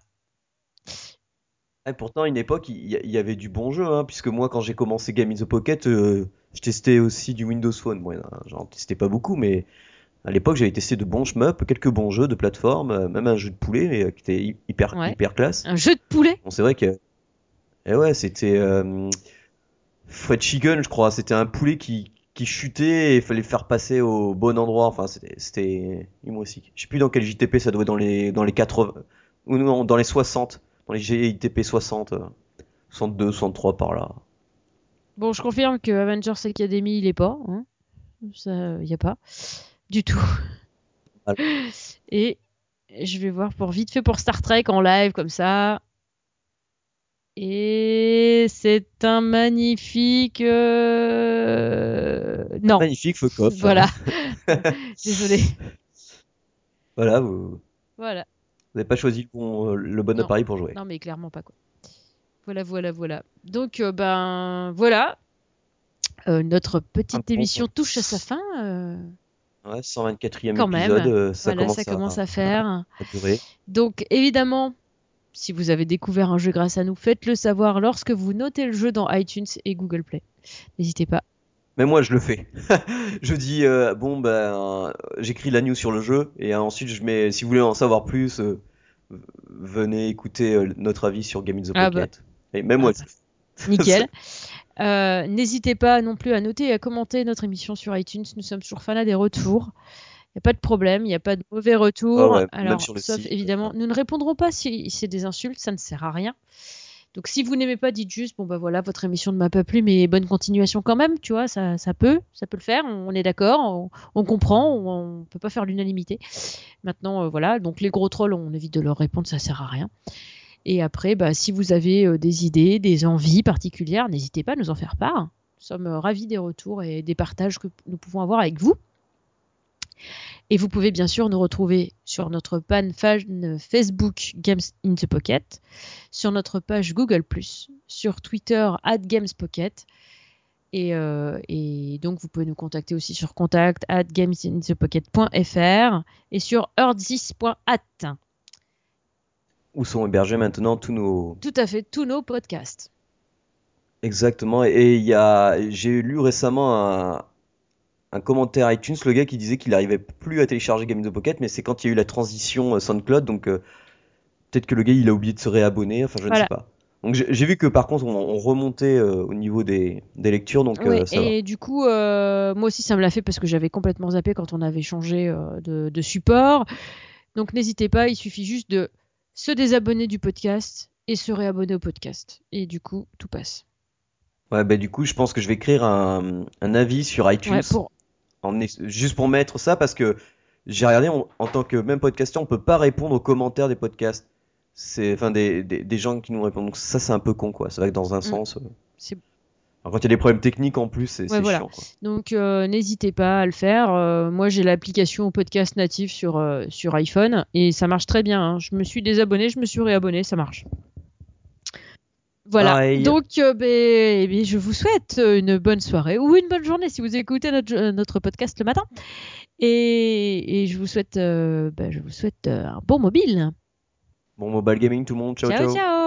Et pourtant, à une époque, il y, avait du bon jeu, hein, puisque moi, quand j'ai commencé Game in the Pocket, euh, je testais aussi du Windows Phone. Bon, j'en testais pas beaucoup, mais à l'époque, j'avais testé de bons shmups, quelques bons jeux de plateforme, euh, même un jeu de poulet, mais euh, qui était hy- hyper, Ouais. hyper classe. Un jeu de poulet? Bon, c'est vrai que. Et ouais, c'était. Euh... Fried Chicken, je crois. C'était un poulet qui, qui chutait et il fallait faire passer au bon endroit. Enfin, c'était c'était humoristique. Je sais plus dans quel JTP, ça doit être dans les, dans les 80. Ou non, dans les 60. Dans les JTP 60. euh, 62, 63 par là. Bon, je confirme que Avengers Academy, il est pas. Hein. Ça, y a pas. Du tout. Voilà. [LAUGHS] Et je vais voir pour vite fait pour Star Trek en live comme ça. Et c'est un magnifique. euh, Non, Magnifique, fuck off. voilà. [LAUGHS] Désolé. Voilà, vous Voilà. n'avez pas choisi le bon, euh, le bon Non. appareil pour jouer. Non, mais clairement pas quoi. Voilà, voilà, voilà. Donc, euh, ben, voilà. Euh, notre petite émission point. touche à sa fin. euh, Ouais, 124e Quand même. épisode, euh, ça, voilà, commence, ça à, commence à faire. à. Donc évidemment, si vous avez découvert un jeu grâce à nous, faites-le savoir lorsque vous notez le jeu dans iTunes et Google Play. N'hésitez pas. Mais moi, je le fais. [LAUGHS] je dis, euh, bon, ben, j'écris la news sur le jeu, et euh, ensuite, je mets, si vous voulez en savoir plus, euh, venez écouter euh, notre avis sur Game in the Ah Pocket. Et même moi, Ah Nickel. [LAUGHS] Euh, N'hésitez pas non plus à noter et à commenter notre émission sur iTunes. Nous sommes toujours fanats des retours. N'y a pas de problème, il n'y a pas de mauvais retour. Ah ouais, Alors, sauf site, évidemment, nous ne répondrons pas si c'est des insultes, ça ne sert à rien. Donc si vous n'aimez pas, dites juste bon bah voilà, votre émission ne m'a pas plu, mais bonne continuation quand même, tu vois, ça, ça peut, ça peut le faire, on est d'accord, on, on comprend, on, on peut pas faire l'unanimité. Maintenant euh, voilà, donc les gros trolls, on évite de leur répondre, ça sert à rien. Et après, bah, si vous avez euh, des idées, des envies particulières, n'hésitez pas à nous en faire part. Nous sommes euh, ravis des retours et des partages que nous pouvons avoir avec vous. Et vous pouvez bien sûr nous retrouver sur notre pan fan Facebook Games in the Pocket, sur notre page Google+, sur Twitter at GamesPocket. Et, euh, et donc vous pouvez nous contacter aussi sur contact at gamesinthepocket.fr et sur earth6.at. Où sont hébergés maintenant tous nos. Tout à fait, tous nos podcasts. Exactement. Et il y a, j'ai lu récemment un, un commentaire iTunes, le gars qui disait qu'il n'arrivait plus à télécharger Game the Pocket, mais c'est quand il y a eu la transition euh, SoundCloud, donc euh, peut-être que le gars il a oublié de se réabonner, enfin je ne sais pas. Donc j'ai vu que par contre on, on remontait euh, au niveau des, des lectures, donc euh, va. et du coup, moi aussi, ça me l'a fait parce que j'avais complètement zappé quand on avait changé de, de support. Donc n'hésitez pas, il suffit juste de se désabonner du podcast et se réabonner au podcast. Et du coup, tout passe. Ouais, bah du coup je pense que je vais écrire un, un avis sur iTunes, Ouais, pour... en juste pour mettre ça, parce que j'ai regardé on- en tant que même podcasteur, on peut pas répondre aux commentaires des podcasts. C'est, enfin des, des, des gens qui nous répondent. Donc ça c'est un peu con quoi. C'est vrai que dans un sens. euh, c'est- quand il y a des problèmes techniques en plus, c'est Ouais, c'est voilà. chiant quoi. Donc euh, n'hésitez pas à le faire. Euh, moi, j'ai l'application podcast natif sur, euh, sur iPhone et ça marche très bien. hein. Je me suis désabonné, je me suis réabonné, ça marche. Voilà. Pareil. Donc, euh, ben, eh bien, je vous souhaite euh, une bonne soirée ou une bonne journée si vous écoutez notre, euh, notre podcast le matin. Et, et je vous souhaite, euh, ben, je vous souhaite un bon mobile. Bon mobile gaming tout le monde, ciao ciao. ciao. ciao.